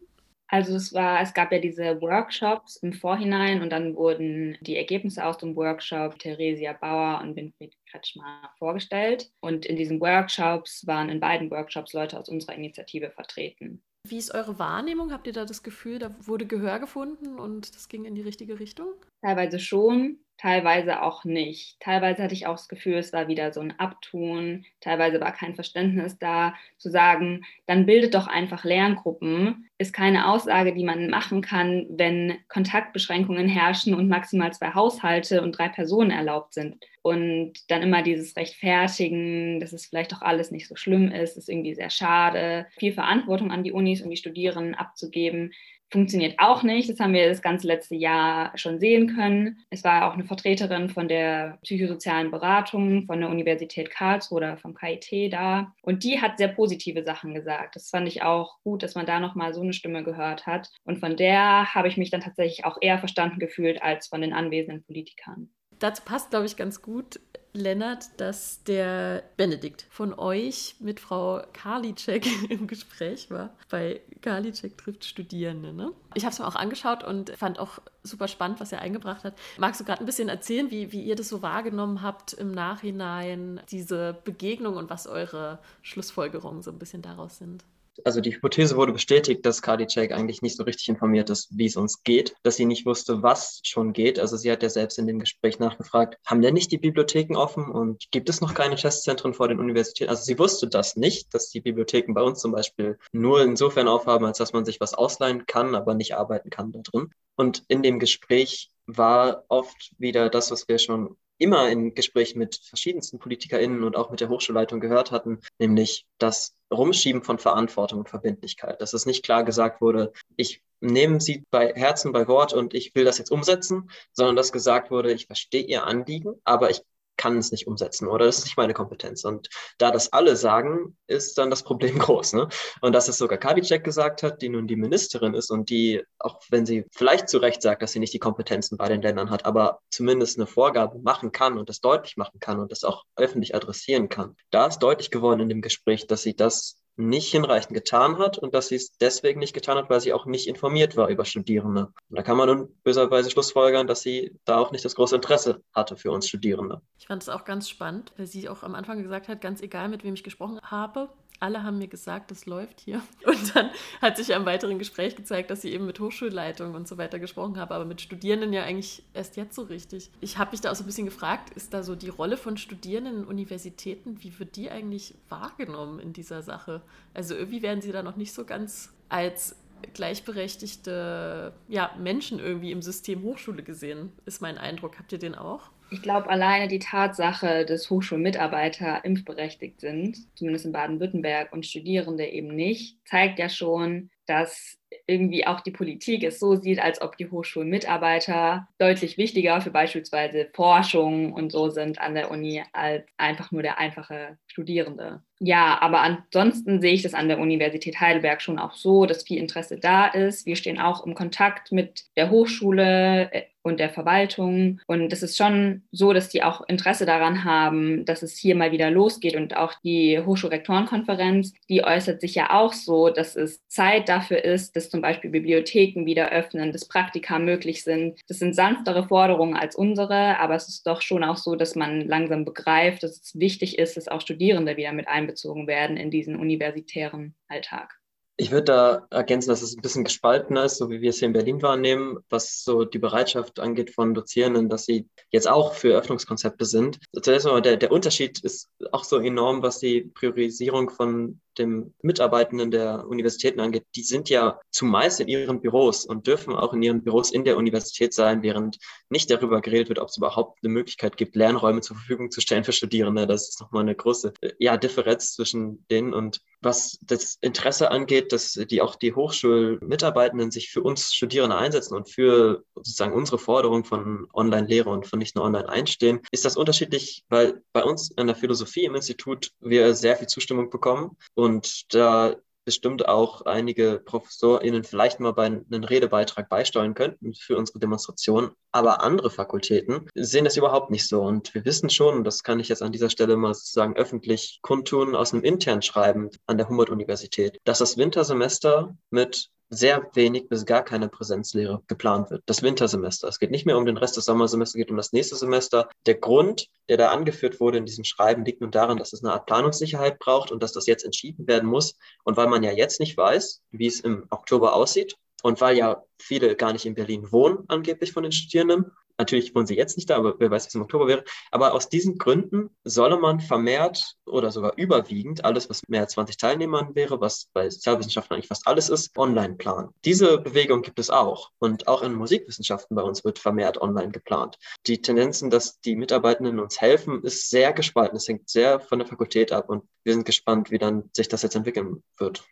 Also es war, es gab ja diese Workshops im Vorhinein und dann wurden die Ergebnisse aus dem Workshop Theresia Bauer und Winfried Kretschmer vorgestellt. Und in diesen Workshops waren in beiden Workshops Leute aus unserer Initiative vertreten. Wie ist eure Wahrnehmung? Habt ihr da das Gefühl, da wurde Gehör gefunden und das ging in die richtige Richtung? Teilweise schon teilweise auch nicht. Teilweise hatte ich auch das Gefühl, es war wieder so ein Abtun, teilweise war kein Verständnis da, zu sagen, dann bildet doch einfach Lerngruppen, ist keine Aussage, die man machen kann, wenn Kontaktbeschränkungen herrschen und maximal zwei Haushalte und drei Personen erlaubt sind. Und dann immer dieses Rechtfertigen, dass es vielleicht doch alles nicht so schlimm ist, ist irgendwie sehr schade. Viel Verantwortung an die Unis und die Studierenden abzugeben, funktioniert auch nicht. Das haben wir das ganze letzte Jahr schon sehen können. Es war auch eine Vertreterin von der psychosozialen Beratung von der Universität Karlsruhe oder vom KIT da. Und die hat sehr positive Sachen gesagt. Das fand ich auch gut, dass man da nochmal so eine Stimme gehört hat. Und von der habe ich mich dann tatsächlich auch eher verstanden gefühlt als von den anwesenden Politikern. Dazu passt, glaube ich, ganz gut, Lennart, dass der Benedikt von euch mit Frau Karliczek im Gespräch war. Bei Karliczek trifft Studierende. Ne? Ich habe es mir auch angeschaut und fand auch super spannend, was er eingebracht hat. Magst du gerade ein bisschen erzählen, wie, wie ihr das so wahrgenommen habt im Nachhinein, diese Begegnung und was eure Schlussfolgerungen so ein bisschen daraus sind? Also die Hypothese wurde bestätigt, dass Karliczek eigentlich nicht so richtig informiert ist, wie es uns geht, dass sie nicht wusste, was schon geht. Also sie hat ja selbst in dem Gespräch nachgefragt, haben denn nicht die Bibliotheken offen und gibt es noch keine Testzentren vor den Universitäten? Also sie wusste das nicht, dass die Bibliotheken bei uns zum Beispiel nur insofern aufhaben, als dass man sich was ausleihen kann, aber nicht arbeiten kann da drin. Und in dem Gespräch war oft wieder das, was wir schon immer in Gesprächen mit verschiedensten PolitikerInnen und auch mit der Hochschulleitung gehört hatten, nämlich das Rumschieben von Verantwortung und Verbindlichkeit. Dass es nicht klar gesagt wurde, ich nehme sie bei Herzen, bei Wort und ich will das jetzt umsetzen, sondern dass gesagt wurde, ich verstehe ihr Anliegen, aber ich kann es nicht umsetzen oder das ist nicht meine Kompetenz. Und da das alle sagen, ist dann das Problem groß. Ne? Und dass es sogar Kadicek gesagt hat, die nun die Ministerin ist und die, auch wenn sie vielleicht zu Recht sagt, dass sie nicht die Kompetenzen bei den Ländern hat, aber zumindest eine Vorgabe machen kann und das deutlich machen kann und das auch öffentlich adressieren kann. Da ist deutlich geworden in dem Gespräch, dass sie das nicht hinreichend getan hat und dass sie es deswegen nicht getan hat, weil sie auch nicht informiert war über Studierende. Und da kann man nun böserweise schlussfolgern, dass sie da auch nicht das große Interesse hatte für uns Studierende. Ich fand es auch ganz spannend, weil sie auch am Anfang gesagt hat, ganz egal, mit wem ich gesprochen habe, alle haben mir gesagt, das läuft hier. Und dann hat sich am weiteren Gespräch gezeigt, dass sie eben mit Hochschulleitungen und so weiter gesprochen habe, aber mit Studierenden ja eigentlich erst jetzt so richtig. Ich habe mich da auch so ein bisschen gefragt, ist da so die Rolle von Studierenden in Universitäten, wie wird die eigentlich wahrgenommen in dieser Sache? Also irgendwie werden sie da noch nicht so ganz als gleichberechtigte ja, Menschen irgendwie im System Hochschule gesehen, ist mein Eindruck. Habt ihr den auch? Ich glaube, alleine die Tatsache, dass Hochschulmitarbeiter impfberechtigt sind, zumindest in Baden-Württemberg, und Studierende eben nicht, zeigt ja schon, dass irgendwie auch die Politik es so sieht, als ob die Hochschulmitarbeiter deutlich wichtiger für beispielsweise Forschung und so sind an der Uni als einfach nur der einfache Studierende. Ja, aber ansonsten sehe ich das an der Universität Heidelberg schon auch so, dass viel Interesse da ist. Wir stehen auch im Kontakt mit der Hochschule äh, und der Verwaltung. Und es ist schon so, dass die auch Interesse daran haben, dass es hier mal wieder losgeht. Und auch die Hochschulrektorenkonferenz, die äußert sich ja auch so, dass es Zeit dafür ist, dass zum Beispiel Bibliotheken wieder öffnen, dass Praktika möglich sind. Das sind sanftere Forderungen als unsere, aber es ist doch schon auch so, dass man langsam begreift, dass es wichtig ist, dass auch Studierende wieder mit einbezogen werden in diesen universitären Alltag. Ich würde da ergänzen, dass es ein bisschen gespaltener ist, so wie wir es hier in Berlin wahrnehmen, was so die Bereitschaft angeht von Dozierenden, dass sie jetzt auch für Öffnungskonzepte sind. Zuerst mal, der, der Unterschied ist auch so enorm, was die Priorisierung von dem Mitarbeitenden der Universitäten angeht. Die sind ja zumeist in ihren Büros und dürfen auch in ihren Büros in der Universität sein, während nicht darüber geredet wird, ob es überhaupt eine Möglichkeit gibt, Lernräume zur Verfügung zu stellen für Studierende. Das ist nochmal eine große ja, Differenz zwischen denen und was das Interesse angeht, dass die auch die Hochschulmitarbeitenden sich für uns Studierende einsetzen und für sozusagen unsere Forderung von Online-Lehre und von nicht nur online einstehen, ist das unterschiedlich, weil bei uns an der Philosophie im Institut wir sehr viel Zustimmung bekommen. Und da bestimmt auch einige ProfessorInnen vielleicht mal bei einem Redebeitrag beisteuern könnten für unsere Demonstration. Aber andere Fakultäten sehen das überhaupt nicht so. Und wir wissen schon, das kann ich jetzt an dieser Stelle mal sozusagen öffentlich kundtun, aus einem internen Schreiben an der Humboldt-Universität, dass das Wintersemester mit sehr wenig bis gar keine Präsenzlehre geplant wird. Das Wintersemester. Es geht nicht mehr um den Rest des Sommersemesters, es geht um das nächste Semester. Der Grund, der da angeführt wurde in diesem Schreiben, liegt nun daran, dass es eine Art Planungssicherheit braucht und dass das jetzt entschieden werden muss. Und weil man ja jetzt nicht weiß, wie es im Oktober aussieht und weil ja viele gar nicht in Berlin wohnen, angeblich von den Studierenden, Natürlich wohnen sie jetzt nicht da, aber wer weiß, wie es im Oktober wäre. Aber aus diesen Gründen solle man vermehrt oder sogar überwiegend alles, was mehr als 20 Teilnehmern wäre, was bei Sozialwissenschaften eigentlich fast alles ist, online planen. Diese Bewegung gibt es auch. Und auch in Musikwissenschaften bei uns wird vermehrt online geplant. Die Tendenzen, dass die Mitarbeitenden uns helfen, ist sehr gespalten. Es hängt sehr von der Fakultät ab und wir sind gespannt, wie dann sich das jetzt entwickeln wird.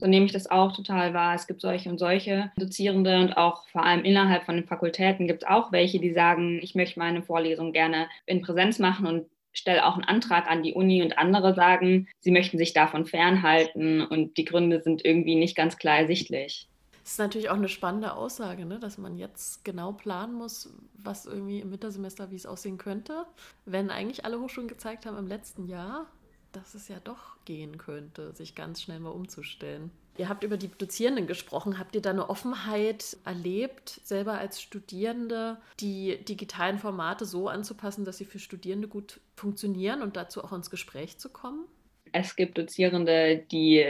So nehme ich das auch total wahr. Es gibt solche und solche Dozierende und auch vor allem innerhalb von den Fakultäten gibt es auch welche, die sagen, ich möchte meine Vorlesung gerne in Präsenz machen und stelle auch einen Antrag an die Uni und andere sagen, sie möchten sich davon fernhalten und die Gründe sind irgendwie nicht ganz klar ersichtlich. Das ist natürlich auch eine spannende Aussage, ne? dass man jetzt genau planen muss, was irgendwie im Wintersemester, wie es aussehen könnte, wenn eigentlich alle Hochschulen gezeigt haben im letzten Jahr, dass es ja doch gehen könnte, sich ganz schnell mal umzustellen. Ihr habt über die Dozierenden gesprochen. Habt ihr da eine Offenheit erlebt, selber als Studierende, die digitalen Formate so anzupassen, dass sie für Studierende gut funktionieren und dazu auch ins Gespräch zu kommen? Es gibt Dozierende, die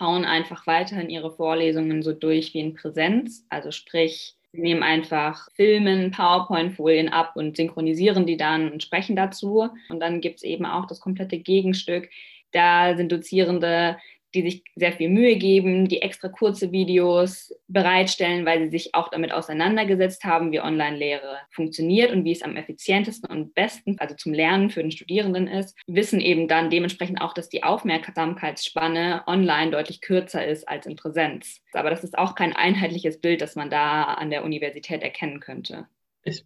hauen einfach weiterhin ihre Vorlesungen so durch wie in Präsenz. Also sprich, Sie nehmen einfach Filmen, PowerPoint-Folien ab und synchronisieren die dann und sprechen dazu. Und dann gibt es eben auch das komplette Gegenstück. Da sind Dozierende, die sich sehr viel Mühe geben, die extra kurze Videos bereitstellen, weil sie sich auch damit auseinandergesetzt haben, wie Online-Lehre funktioniert und wie es am effizientesten und besten, also zum Lernen für den Studierenden ist, wissen eben dann dementsprechend auch, dass die Aufmerksamkeitsspanne online deutlich kürzer ist als in Präsenz. Aber das ist auch kein einheitliches Bild, das man da an der Universität erkennen könnte.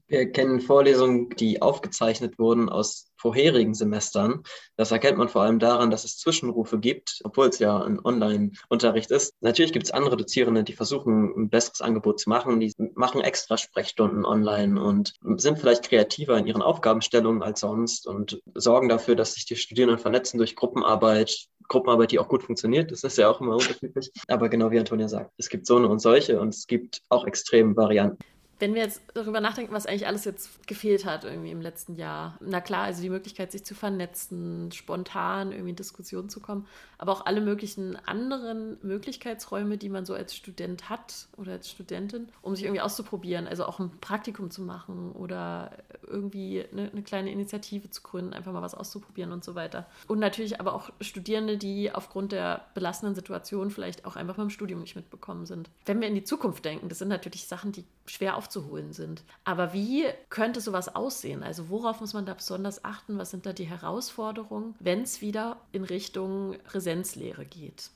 Wir kennen Vorlesungen, die aufgezeichnet wurden aus vorherigen Semestern. Das erkennt man vor allem daran, dass es Zwischenrufe gibt, obwohl es ja ein Online-Unterricht ist. Natürlich gibt es andere Dozierende, die versuchen, ein besseres Angebot zu machen. Die machen extra Sprechstunden online und sind vielleicht kreativer in ihren Aufgabenstellungen als sonst und sorgen dafür, dass sich die Studierenden vernetzen durch Gruppenarbeit, Gruppenarbeit, die auch gut funktioniert. Das ist ja auch immer unterschiedlich. Aber genau wie Antonia sagt, es gibt so eine und solche und es gibt auch extreme Varianten wenn wir jetzt darüber nachdenken, was eigentlich alles jetzt gefehlt hat irgendwie im letzten Jahr, na klar, also die Möglichkeit, sich zu vernetzen, spontan irgendwie in Diskussionen zu kommen, aber auch alle möglichen anderen Möglichkeitsräume, die man so als Student hat oder als Studentin, um sich irgendwie auszuprobieren, also auch ein Praktikum zu machen oder irgendwie eine, eine kleine Initiative zu gründen, einfach mal was auszuprobieren und so weiter. Und natürlich aber auch Studierende, die aufgrund der belastenden Situation vielleicht auch einfach beim Studium nicht mitbekommen sind. Wenn wir in die Zukunft denken, das sind natürlich Sachen, die schwer aufzuholen sind. Aber wie könnte sowas aussehen? Also worauf muss man da besonders achten? Was sind da die Herausforderungen, wenn es wieder in Richtung Präsenzlehre geht?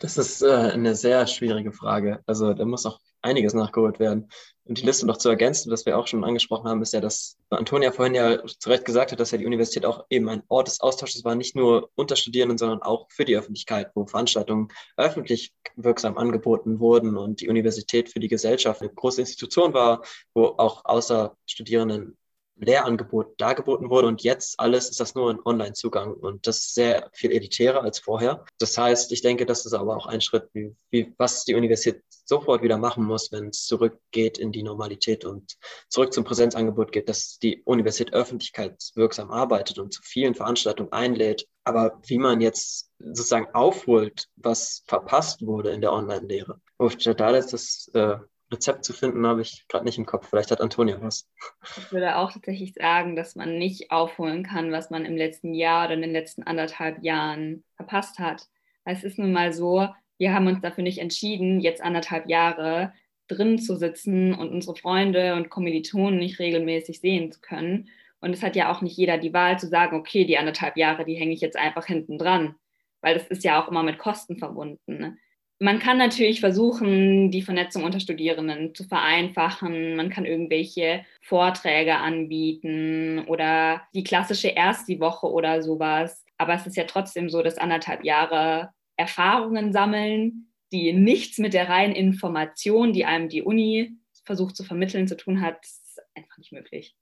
Das ist äh, eine sehr schwierige Frage. Also da muss auch einiges nachgeholt werden. Und die Liste noch zu ergänzen, was wir auch schon angesprochen haben, ist ja, dass Antonia vorhin ja zu Recht gesagt hat, dass ja die Universität auch eben ein Ort des Austausches war, nicht nur unter Studierenden, sondern auch für die Öffentlichkeit, wo Veranstaltungen öffentlich wirksam angeboten wurden und die Universität für die Gesellschaft eine große Institution war, wo auch außer Studierenden Lehrangebot dargeboten wurde und jetzt alles ist das nur ein Online-Zugang und das ist sehr viel elitärer als vorher. Das heißt, ich denke, das ist aber auch ein Schritt, wie, wie was die Universität sofort wieder machen muss, wenn es zurückgeht in die Normalität und zurück zum Präsenzangebot geht, dass die Universität öffentlichkeitswirksam arbeitet und zu vielen Veranstaltungen einlädt. Aber wie man jetzt sozusagen aufholt, was verpasst wurde in der Online-Lehre, wo da ist das äh, Rezept zu finden, habe ich gerade nicht im Kopf. Vielleicht hat Antonia was. Ich würde auch tatsächlich sagen, dass man nicht aufholen kann, was man im letzten Jahr oder in den letzten anderthalb Jahren verpasst hat. Es ist nun mal so, wir haben uns dafür nicht entschieden, jetzt anderthalb Jahre drin zu sitzen und unsere Freunde und Kommilitonen nicht regelmäßig sehen zu können. Und es hat ja auch nicht jeder die Wahl zu sagen, okay, die anderthalb Jahre, die hänge ich jetzt einfach hinten dran, weil das ist ja auch immer mit Kosten verbunden. Man kann natürlich versuchen, die Vernetzung unter Studierenden zu vereinfachen. Man kann irgendwelche Vorträge anbieten oder die klassische Ersti-Woche oder sowas. Aber es ist ja trotzdem so, dass anderthalb Jahre Erfahrungen sammeln, die nichts mit der reinen Information, die einem die Uni versucht zu vermitteln, zu tun hat, ist einfach nicht möglich.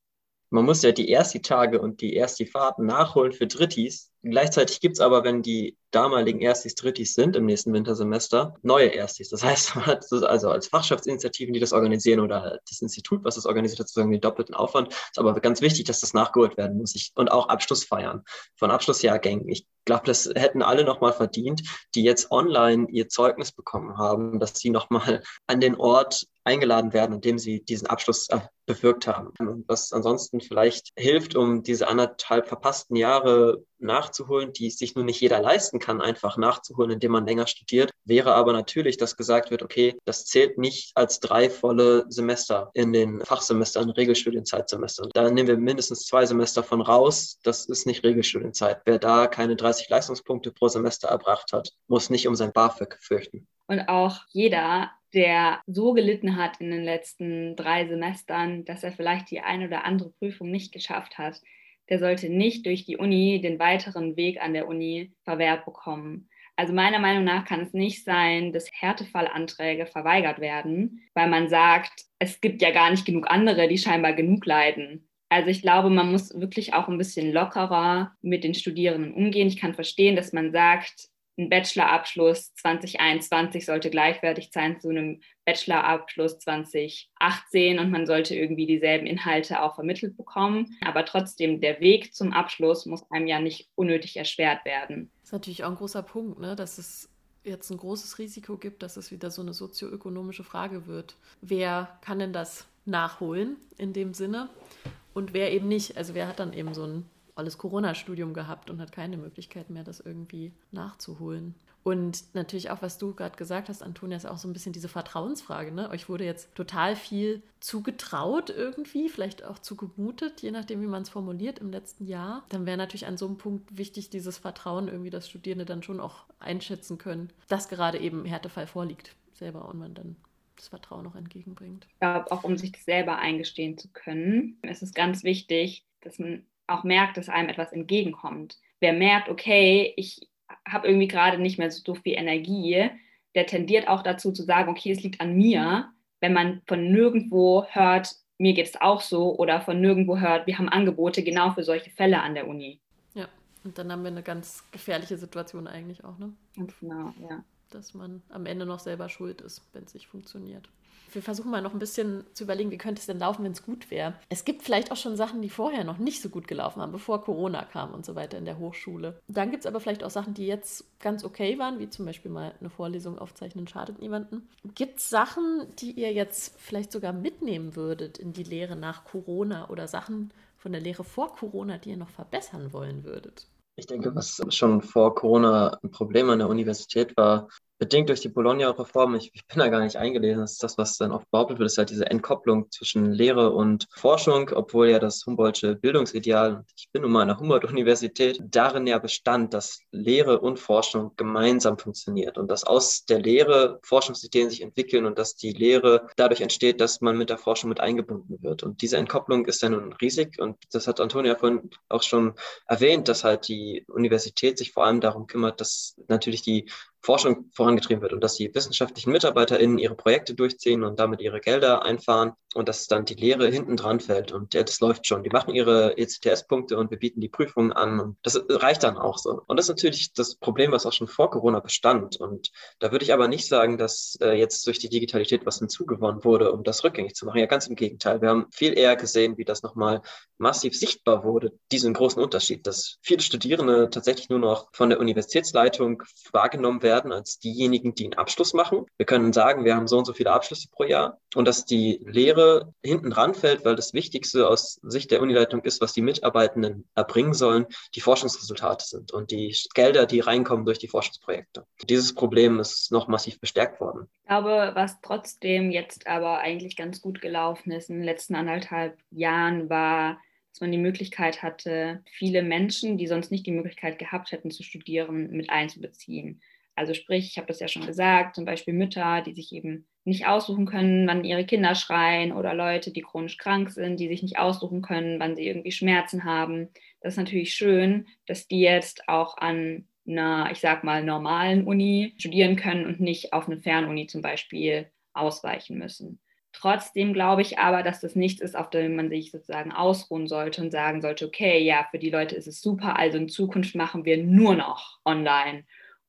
Man muss ja die Ersti-Tage und die Ersti-Fahrten nachholen für Drittis. Gleichzeitig gibt es aber, wenn die damaligen Erstis, Drittis sind im nächsten Wintersemester, neue Erstis. Das heißt, man hat also als Fachschaftsinitiativen, die das organisieren oder das Institut, was das organisiert hat, sozusagen den doppelten Aufwand. Ist aber ganz wichtig, dass das nachgeholt werden muss. Ich, und auch Abschlussfeiern von Abschlussjahrgängen. Ich glaube, das hätten alle nochmal verdient, die jetzt online ihr Zeugnis bekommen haben, dass sie nochmal an den Ort eingeladen werden, an dem sie diesen Abschluss äh, bewirkt haben. Und was ansonsten vielleicht hilft, um diese anderthalb verpassten Jahre nachzuholen, die sich nur nicht jeder leisten kann, einfach nachzuholen, indem man länger studiert, wäre aber natürlich, dass gesagt wird, okay, das zählt nicht als drei volle Semester in den Fachsemestern, Regelstudienzeitsemestern. Da nehmen wir mindestens zwei Semester von raus. Das ist nicht Regelstudienzeit. Wer da keine 30 Leistungspunkte pro Semester erbracht hat, muss nicht um sein BAföG fürchten. Und auch jeder, der so gelitten hat in den letzten drei Semestern, dass er vielleicht die eine oder andere Prüfung nicht geschafft hat, der sollte nicht durch die Uni den weiteren Weg an der Uni verwehrt bekommen. Also meiner Meinung nach kann es nicht sein, dass Härtefallanträge verweigert werden, weil man sagt, es gibt ja gar nicht genug andere, die scheinbar genug leiden. Also ich glaube, man muss wirklich auch ein bisschen lockerer mit den Studierenden umgehen. Ich kann verstehen, dass man sagt, ein Bachelorabschluss 2021 sollte gleichwertig sein zu einem Bachelorabschluss 2018 und man sollte irgendwie dieselben Inhalte auch vermittelt bekommen. Aber trotzdem, der Weg zum Abschluss muss einem ja nicht unnötig erschwert werden. Das ist natürlich auch ein großer Punkt, ne? dass es jetzt ein großes Risiko gibt, dass es wieder so eine sozioökonomische Frage wird. Wer kann denn das nachholen in dem Sinne und wer eben nicht? Also wer hat dann eben so ein alles Corona-Studium gehabt und hat keine Möglichkeit mehr, das irgendwie nachzuholen. Und natürlich auch, was du gerade gesagt hast, Antonia, ist auch so ein bisschen diese Vertrauensfrage. Ne? Euch wurde jetzt total viel zugetraut irgendwie, vielleicht auch zugemutet, je nachdem, wie man es formuliert im letzten Jahr. Dann wäre natürlich an so einem Punkt wichtig, dieses Vertrauen irgendwie, dass Studierende dann schon auch einschätzen können, dass gerade eben Härtefall vorliegt selber und man dann das Vertrauen auch entgegenbringt. Ich glaube, auch um sich das selber eingestehen zu können, ist es ganz wichtig, dass man auch merkt, dass einem etwas entgegenkommt. Wer merkt, okay, ich habe irgendwie gerade nicht mehr so viel Energie, der tendiert auch dazu zu sagen, okay, es liegt an mir, wenn man von nirgendwo hört, mir geht es auch so, oder von nirgendwo hört, wir haben Angebote genau für solche Fälle an der Uni. Ja, und dann haben wir eine ganz gefährliche Situation eigentlich auch, ne? Ganz genau, ja. Dass man am Ende noch selber schuld ist, wenn es nicht funktioniert wir versuchen mal noch ein bisschen zu überlegen, wie könnte es denn laufen, wenn es gut wäre. Es gibt vielleicht auch schon Sachen, die vorher noch nicht so gut gelaufen haben, bevor Corona kam und so weiter in der Hochschule. Dann gibt es aber vielleicht auch Sachen, die jetzt ganz okay waren, wie zum Beispiel mal eine Vorlesung aufzeichnen, schadet niemanden. Gibt es Sachen, die ihr jetzt vielleicht sogar mitnehmen würdet in die Lehre nach Corona oder Sachen von der Lehre vor Corona, die ihr noch verbessern wollen würdet? Ich denke, was schon vor Corona ein Problem an der Universität war, bedingt durch die Bologna-Reform, ich, ich, bin da gar nicht eingelesen, das ist das, was dann oft behauptet wird, ist halt diese Entkopplung zwischen Lehre und Forschung, obwohl ja das Humboldtsche Bildungsideal, ich bin nun mal an der Humboldt-Universität, darin ja bestand, dass Lehre und Forschung gemeinsam funktioniert und dass aus der Lehre Forschungsideen sich entwickeln und dass die Lehre dadurch entsteht, dass man mit der Forschung mit eingebunden wird. Und diese Entkopplung ist ja nun riesig und das hat Antonia vorhin auch schon erwähnt, dass halt die Universität sich vor allem darum kümmert, dass natürlich die Forschung vorangetrieben wird und dass die wissenschaftlichen MitarbeiterInnen ihre Projekte durchziehen und damit ihre Gelder einfahren und dass dann die Lehre hinten dran fällt und ja, das läuft schon. Die machen ihre ECTS-Punkte und wir bieten die Prüfungen an und das reicht dann auch so. Und das ist natürlich das Problem, was auch schon vor Corona bestand. Und da würde ich aber nicht sagen, dass äh, jetzt durch die Digitalität was hinzugewonnen wurde, um das rückgängig zu machen. Ja, ganz im Gegenteil. Wir haben viel eher gesehen, wie das nochmal massiv sichtbar wurde, diesen großen Unterschied, dass viele Studierende tatsächlich nur noch von der Universitätsleitung wahrgenommen werden als diejenigen, die einen Abschluss machen. Wir können sagen, wir haben so und so viele Abschlüsse pro Jahr und dass die Lehre hinten dran fällt, weil das Wichtigste aus Sicht der Unileitung ist, was die Mitarbeitenden erbringen sollen, die Forschungsresultate sind und die Gelder, die reinkommen durch die Forschungsprojekte. Dieses Problem ist noch massiv bestärkt worden. Ich glaube, was trotzdem jetzt aber eigentlich ganz gut gelaufen ist in den letzten anderthalb Jahren, war, dass man die Möglichkeit hatte, viele Menschen, die sonst nicht die Möglichkeit gehabt hätten zu studieren, mit einzubeziehen. Also sprich, ich habe das ja schon gesagt, zum Beispiel Mütter, die sich eben nicht aussuchen können, wann ihre Kinder schreien oder Leute, die chronisch krank sind, die sich nicht aussuchen können, wann sie irgendwie Schmerzen haben. Das ist natürlich schön, dass die jetzt auch an einer, ich sag mal, normalen Uni studieren können und nicht auf eine Fernuni zum Beispiel ausweichen müssen. Trotzdem glaube ich aber, dass das nichts ist, auf dem man sich sozusagen ausruhen sollte und sagen sollte, okay, ja, für die Leute ist es super, also in Zukunft machen wir nur noch online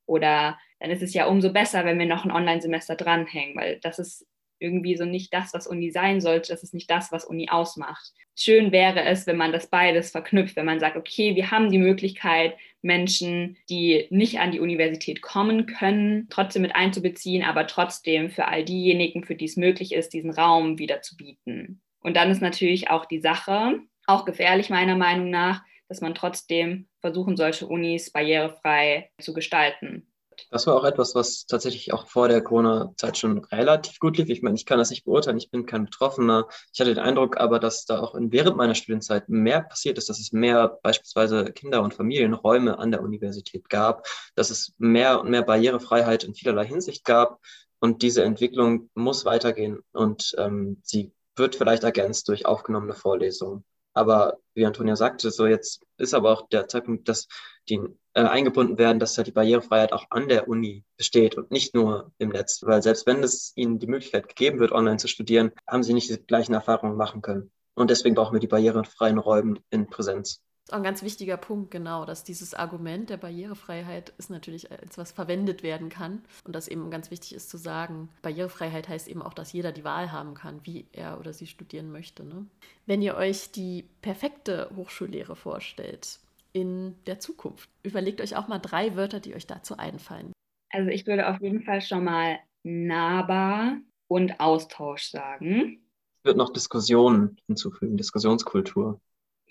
oder dann ist es ja umso besser, wenn wir noch ein Online-Semester dranhängen, weil das ist irgendwie so nicht das, was Uni sein sollte. Das ist nicht das, was Uni ausmacht. Schön wäre es, wenn man das beides verknüpft, wenn man sagt, okay, wir haben die Möglichkeit, Menschen, die nicht an die Universität kommen können, trotzdem mit einzubeziehen, aber trotzdem für all diejenigen, für die es möglich ist, diesen Raum wieder zu bieten. Und dann ist natürlich auch die Sache, auch gefährlich meiner Meinung nach, dass man trotzdem versuchen sollte, Unis barrierefrei zu gestalten. Das war auch etwas, was tatsächlich auch vor der Corona-Zeit schon relativ gut lief. Ich meine, ich kann das nicht beurteilen, ich bin kein Betroffener. Ich hatte den Eindruck aber, dass da auch während meiner Studienzeit mehr passiert ist, dass es mehr beispielsweise Kinder- und Familienräume an der Universität gab, dass es mehr und mehr Barrierefreiheit in vielerlei Hinsicht gab. Und diese Entwicklung muss weitergehen und ähm, sie wird vielleicht ergänzt durch aufgenommene Vorlesungen. Aber wie Antonia sagte, so jetzt ist aber auch der Zeitpunkt, dass die äh, eingebunden werden, dass halt die Barrierefreiheit auch an der Uni besteht und nicht nur im Netz. Weil selbst wenn es ihnen die Möglichkeit gegeben wird, online zu studieren, haben sie nicht die gleichen Erfahrungen machen können. Und deswegen brauchen wir die barrierefreien Räume in Präsenz ist auch ein ganz wichtiger Punkt, genau, dass dieses Argument der Barrierefreiheit ist natürlich als was verwendet werden kann und dass eben ganz wichtig ist zu sagen, Barrierefreiheit heißt eben auch, dass jeder die Wahl haben kann, wie er oder sie studieren möchte. Ne? Wenn ihr euch die perfekte Hochschullehre vorstellt in der Zukunft, überlegt euch auch mal drei Wörter, die euch dazu einfallen. Also ich würde auf jeden Fall schon mal nahbar und Austausch sagen. Ich würde noch Diskussionen hinzufügen, Diskussionskultur.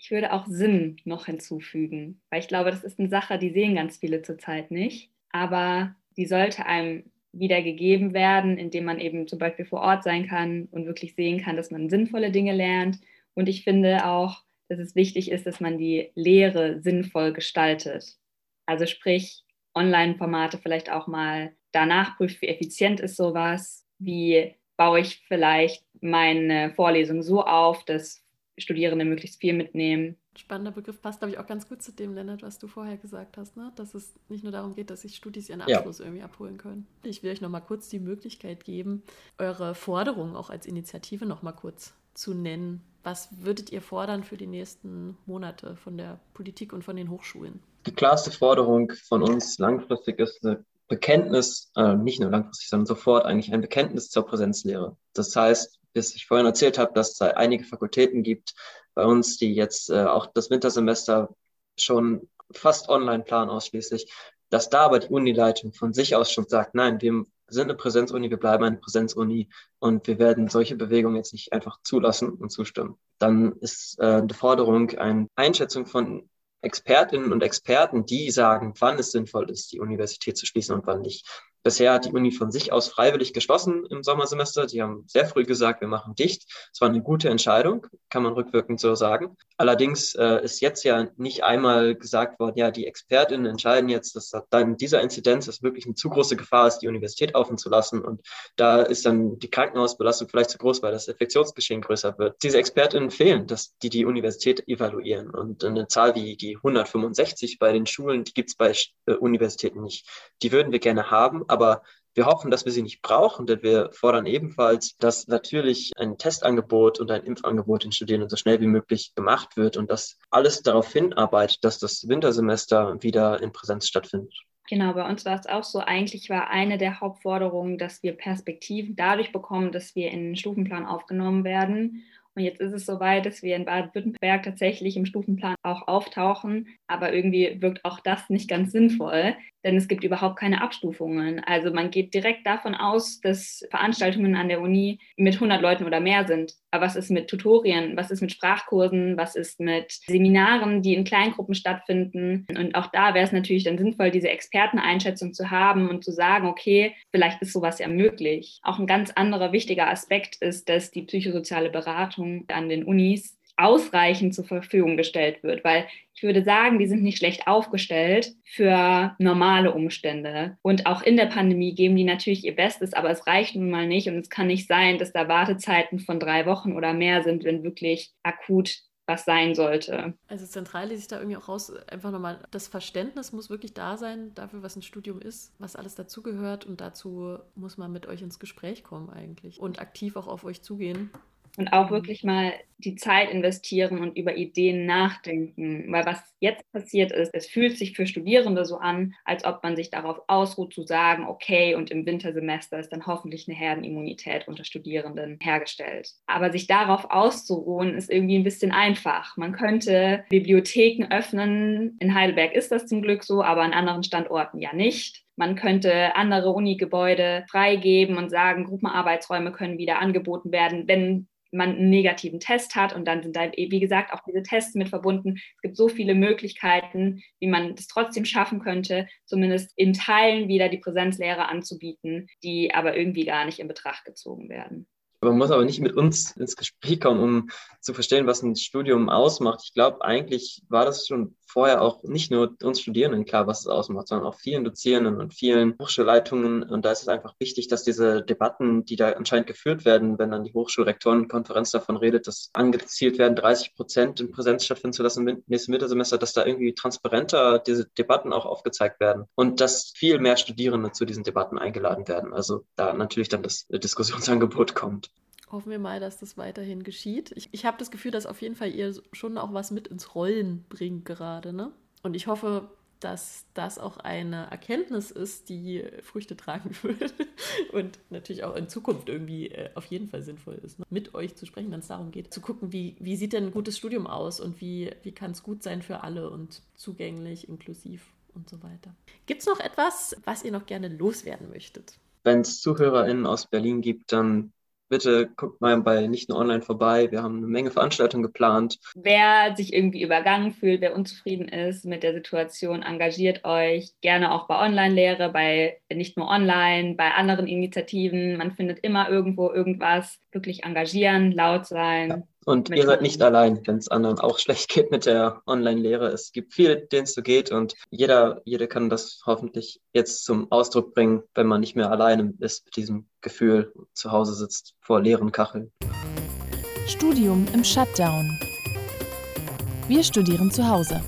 Ich würde auch Sinn noch hinzufügen, weil ich glaube, das ist eine Sache, die sehen ganz viele zurzeit nicht. Aber die sollte einem wieder gegeben werden, indem man eben zum Beispiel vor Ort sein kann und wirklich sehen kann, dass man sinnvolle Dinge lernt. Und ich finde auch, dass es wichtig ist, dass man die Lehre sinnvoll gestaltet. Also sprich, Online-Formate vielleicht auch mal danach prüft, wie effizient ist sowas, wie baue ich vielleicht meine Vorlesung so auf, dass Studierende möglichst viel mitnehmen. Spannender Begriff passt, glaube ich, auch ganz gut zu dem, Lennart, was du vorher gesagt hast, ne? dass es nicht nur darum geht, dass sich Studis ihren Abschluss ja. irgendwie abholen können. Ich will euch noch mal kurz die Möglichkeit geben, eure Forderungen auch als Initiative noch mal kurz zu nennen. Was würdet ihr fordern für die nächsten Monate von der Politik und von den Hochschulen? Die klarste Forderung von uns langfristig ist eine Bekenntnis, äh, nicht nur langfristig, sondern sofort eigentlich ein Bekenntnis zur Präsenzlehre. Das heißt, bis ich vorhin erzählt habe, dass es einige Fakultäten gibt bei uns, die jetzt äh, auch das Wintersemester schon fast online planen ausschließlich, dass da aber die Unileitung von sich aus schon sagt, nein, wir sind eine Präsenzuni, wir bleiben eine Präsenzuni und wir werden solche Bewegungen jetzt nicht einfach zulassen und zustimmen. Dann ist äh, Forderung eine Einschätzung von Expertinnen und Experten, die sagen, wann es sinnvoll ist, die Universität zu schließen und wann nicht. Bisher hat die Uni von sich aus freiwillig geschlossen im Sommersemester. Die haben sehr früh gesagt, wir machen dicht. Es war eine gute Entscheidung, kann man rückwirkend so sagen. Allerdings äh, ist jetzt ja nicht einmal gesagt worden, ja, die ExpertInnen entscheiden jetzt, dass dann dieser Inzidenz ist wirklich eine zu große Gefahr ist, die Universität offen zu lassen. Und da ist dann die Krankenhausbelastung vielleicht zu groß, weil das Infektionsgeschehen größer wird. Diese ExpertInnen fehlen, dass die die Universität evaluieren. Und eine Zahl wie die 165 bei den Schulen, die gibt es bei äh, Universitäten nicht. Die würden wir gerne haben, aber Wir hoffen, dass wir sie nicht brauchen, denn wir fordern ebenfalls, dass natürlich ein Testangebot und ein Impfangebot den Studierenden so schnell wie möglich gemacht wird und dass alles darauf hinarbeitet, dass das Wintersemester wieder in Präsenz stattfindet. Genau, bei uns war es auch so. Eigentlich war eine der Hauptforderungen, dass wir Perspektiven dadurch bekommen, dass wir in den Stufenplan aufgenommen werden und jetzt ist es soweit, dass wir in Baden-Württemberg tatsächlich im Stufenplan auch auftauchen. Aber irgendwie wirkt auch das nicht ganz sinnvoll, denn es gibt überhaupt keine Abstufungen. Also man geht direkt davon aus, dass Veranstaltungen an der Uni mit 100 Leuten oder mehr sind. Aber was ist mit Tutorien? Was ist mit Sprachkursen? Was ist mit Seminaren, die in Kleingruppen stattfinden? Und auch da wäre es natürlich dann sinnvoll, diese Experteneinschätzung zu haben und zu sagen, okay, vielleicht ist sowas ja möglich. Auch ein ganz anderer wichtiger Aspekt ist, dass die psychosoziale Beratung an den Unis ausreichend zur Verfügung gestellt wird, weil ich würde sagen, die sind nicht schlecht aufgestellt für normale Umstände. Und auch in der Pandemie geben die natürlich ihr Bestes, aber es reicht nun mal nicht und es kann nicht sein, dass da Wartezeiten von drei Wochen oder mehr sind, wenn wirklich akut was sein sollte. Also zentral lese ich da irgendwie auch raus, einfach nochmal, das Verständnis muss wirklich da sein dafür, was ein Studium ist, was alles dazugehört und dazu muss man mit euch ins Gespräch kommen eigentlich und aktiv auch auf euch zugehen und auch mhm. wirklich mal die Zeit investieren und über Ideen nachdenken. Weil was jetzt passiert ist, es fühlt sich für Studierende so an, als ob man sich darauf ausruht zu sagen, okay, und im Wintersemester ist dann hoffentlich eine Herdenimmunität unter Studierenden hergestellt. Aber sich darauf auszuruhen, ist irgendwie ein bisschen einfach. Man könnte Bibliotheken öffnen. In Heidelberg ist das zum Glück so, aber an anderen Standorten ja nicht. Man könnte andere Unigebäude freigeben und sagen, Gruppenarbeitsräume können wieder angeboten werden, wenn man einen negativen Test hat und dann sind da, wie gesagt, auch diese Tests mit verbunden. Es gibt so viele Möglichkeiten, wie man das trotzdem schaffen könnte, zumindest in Teilen wieder die Präsenzlehre anzubieten, die aber irgendwie gar nicht in Betracht gezogen werden. Man muss aber nicht mit uns ins Gespräch kommen, um zu verstehen, was ein Studium ausmacht. Ich glaube, eigentlich war das schon vorher auch nicht nur uns Studierenden klar, was es ausmacht, sondern auch vielen Dozierenden und vielen Hochschulleitungen. Und da ist es einfach wichtig, dass diese Debatten, die da anscheinend geführt werden, wenn dann die Hochschulrektorenkonferenz davon redet, dass angezielt werden, 30 Prozent in Präsenz stattfinden zu lassen im nächsten Wintersemester, dass da irgendwie transparenter diese Debatten auch aufgezeigt werden und dass viel mehr Studierende zu diesen Debatten eingeladen werden. Also da natürlich dann das Diskussionsangebot kommt. Hoffen wir mal, dass das weiterhin geschieht. Ich, ich habe das Gefühl, dass auf jeden Fall ihr schon auch was mit ins Rollen bringt gerade. Ne? Und ich hoffe, dass das auch eine Erkenntnis ist, die Früchte tragen wird und natürlich auch in Zukunft irgendwie äh, auf jeden Fall sinnvoll ist, ne? mit euch zu sprechen, wenn es darum geht, zu gucken, wie, wie sieht denn ein gutes Studium aus und wie, wie kann es gut sein für alle und zugänglich, inklusiv und so weiter. Gibt es noch etwas, was ihr noch gerne loswerden möchtet? Wenn es ZuhörerInnen aus Berlin gibt, dann bitte guckt mal bei Nicht nur online vorbei. Wir haben eine Menge Veranstaltungen geplant. Wer sich irgendwie übergangen fühlt, wer unzufrieden ist mit der Situation, engagiert euch gerne auch bei Online-Lehre, bei nicht nur online, bei anderen Initiativen. Man findet immer irgendwo irgendwas. Wirklich engagieren, laut sein. Ja. Und ihr seid nicht allein, wenn es anderen auch schlecht geht mit der Online-Lehre. Es gibt viele, denen es so geht und jeder, jede kann das hoffentlich jetzt zum Ausdruck bringen, wenn man nicht mehr alleine ist mit diesem Gefühl, zu Hause sitzt vor leeren Kacheln. Studium im Shutdown. Wir studieren zu Hause.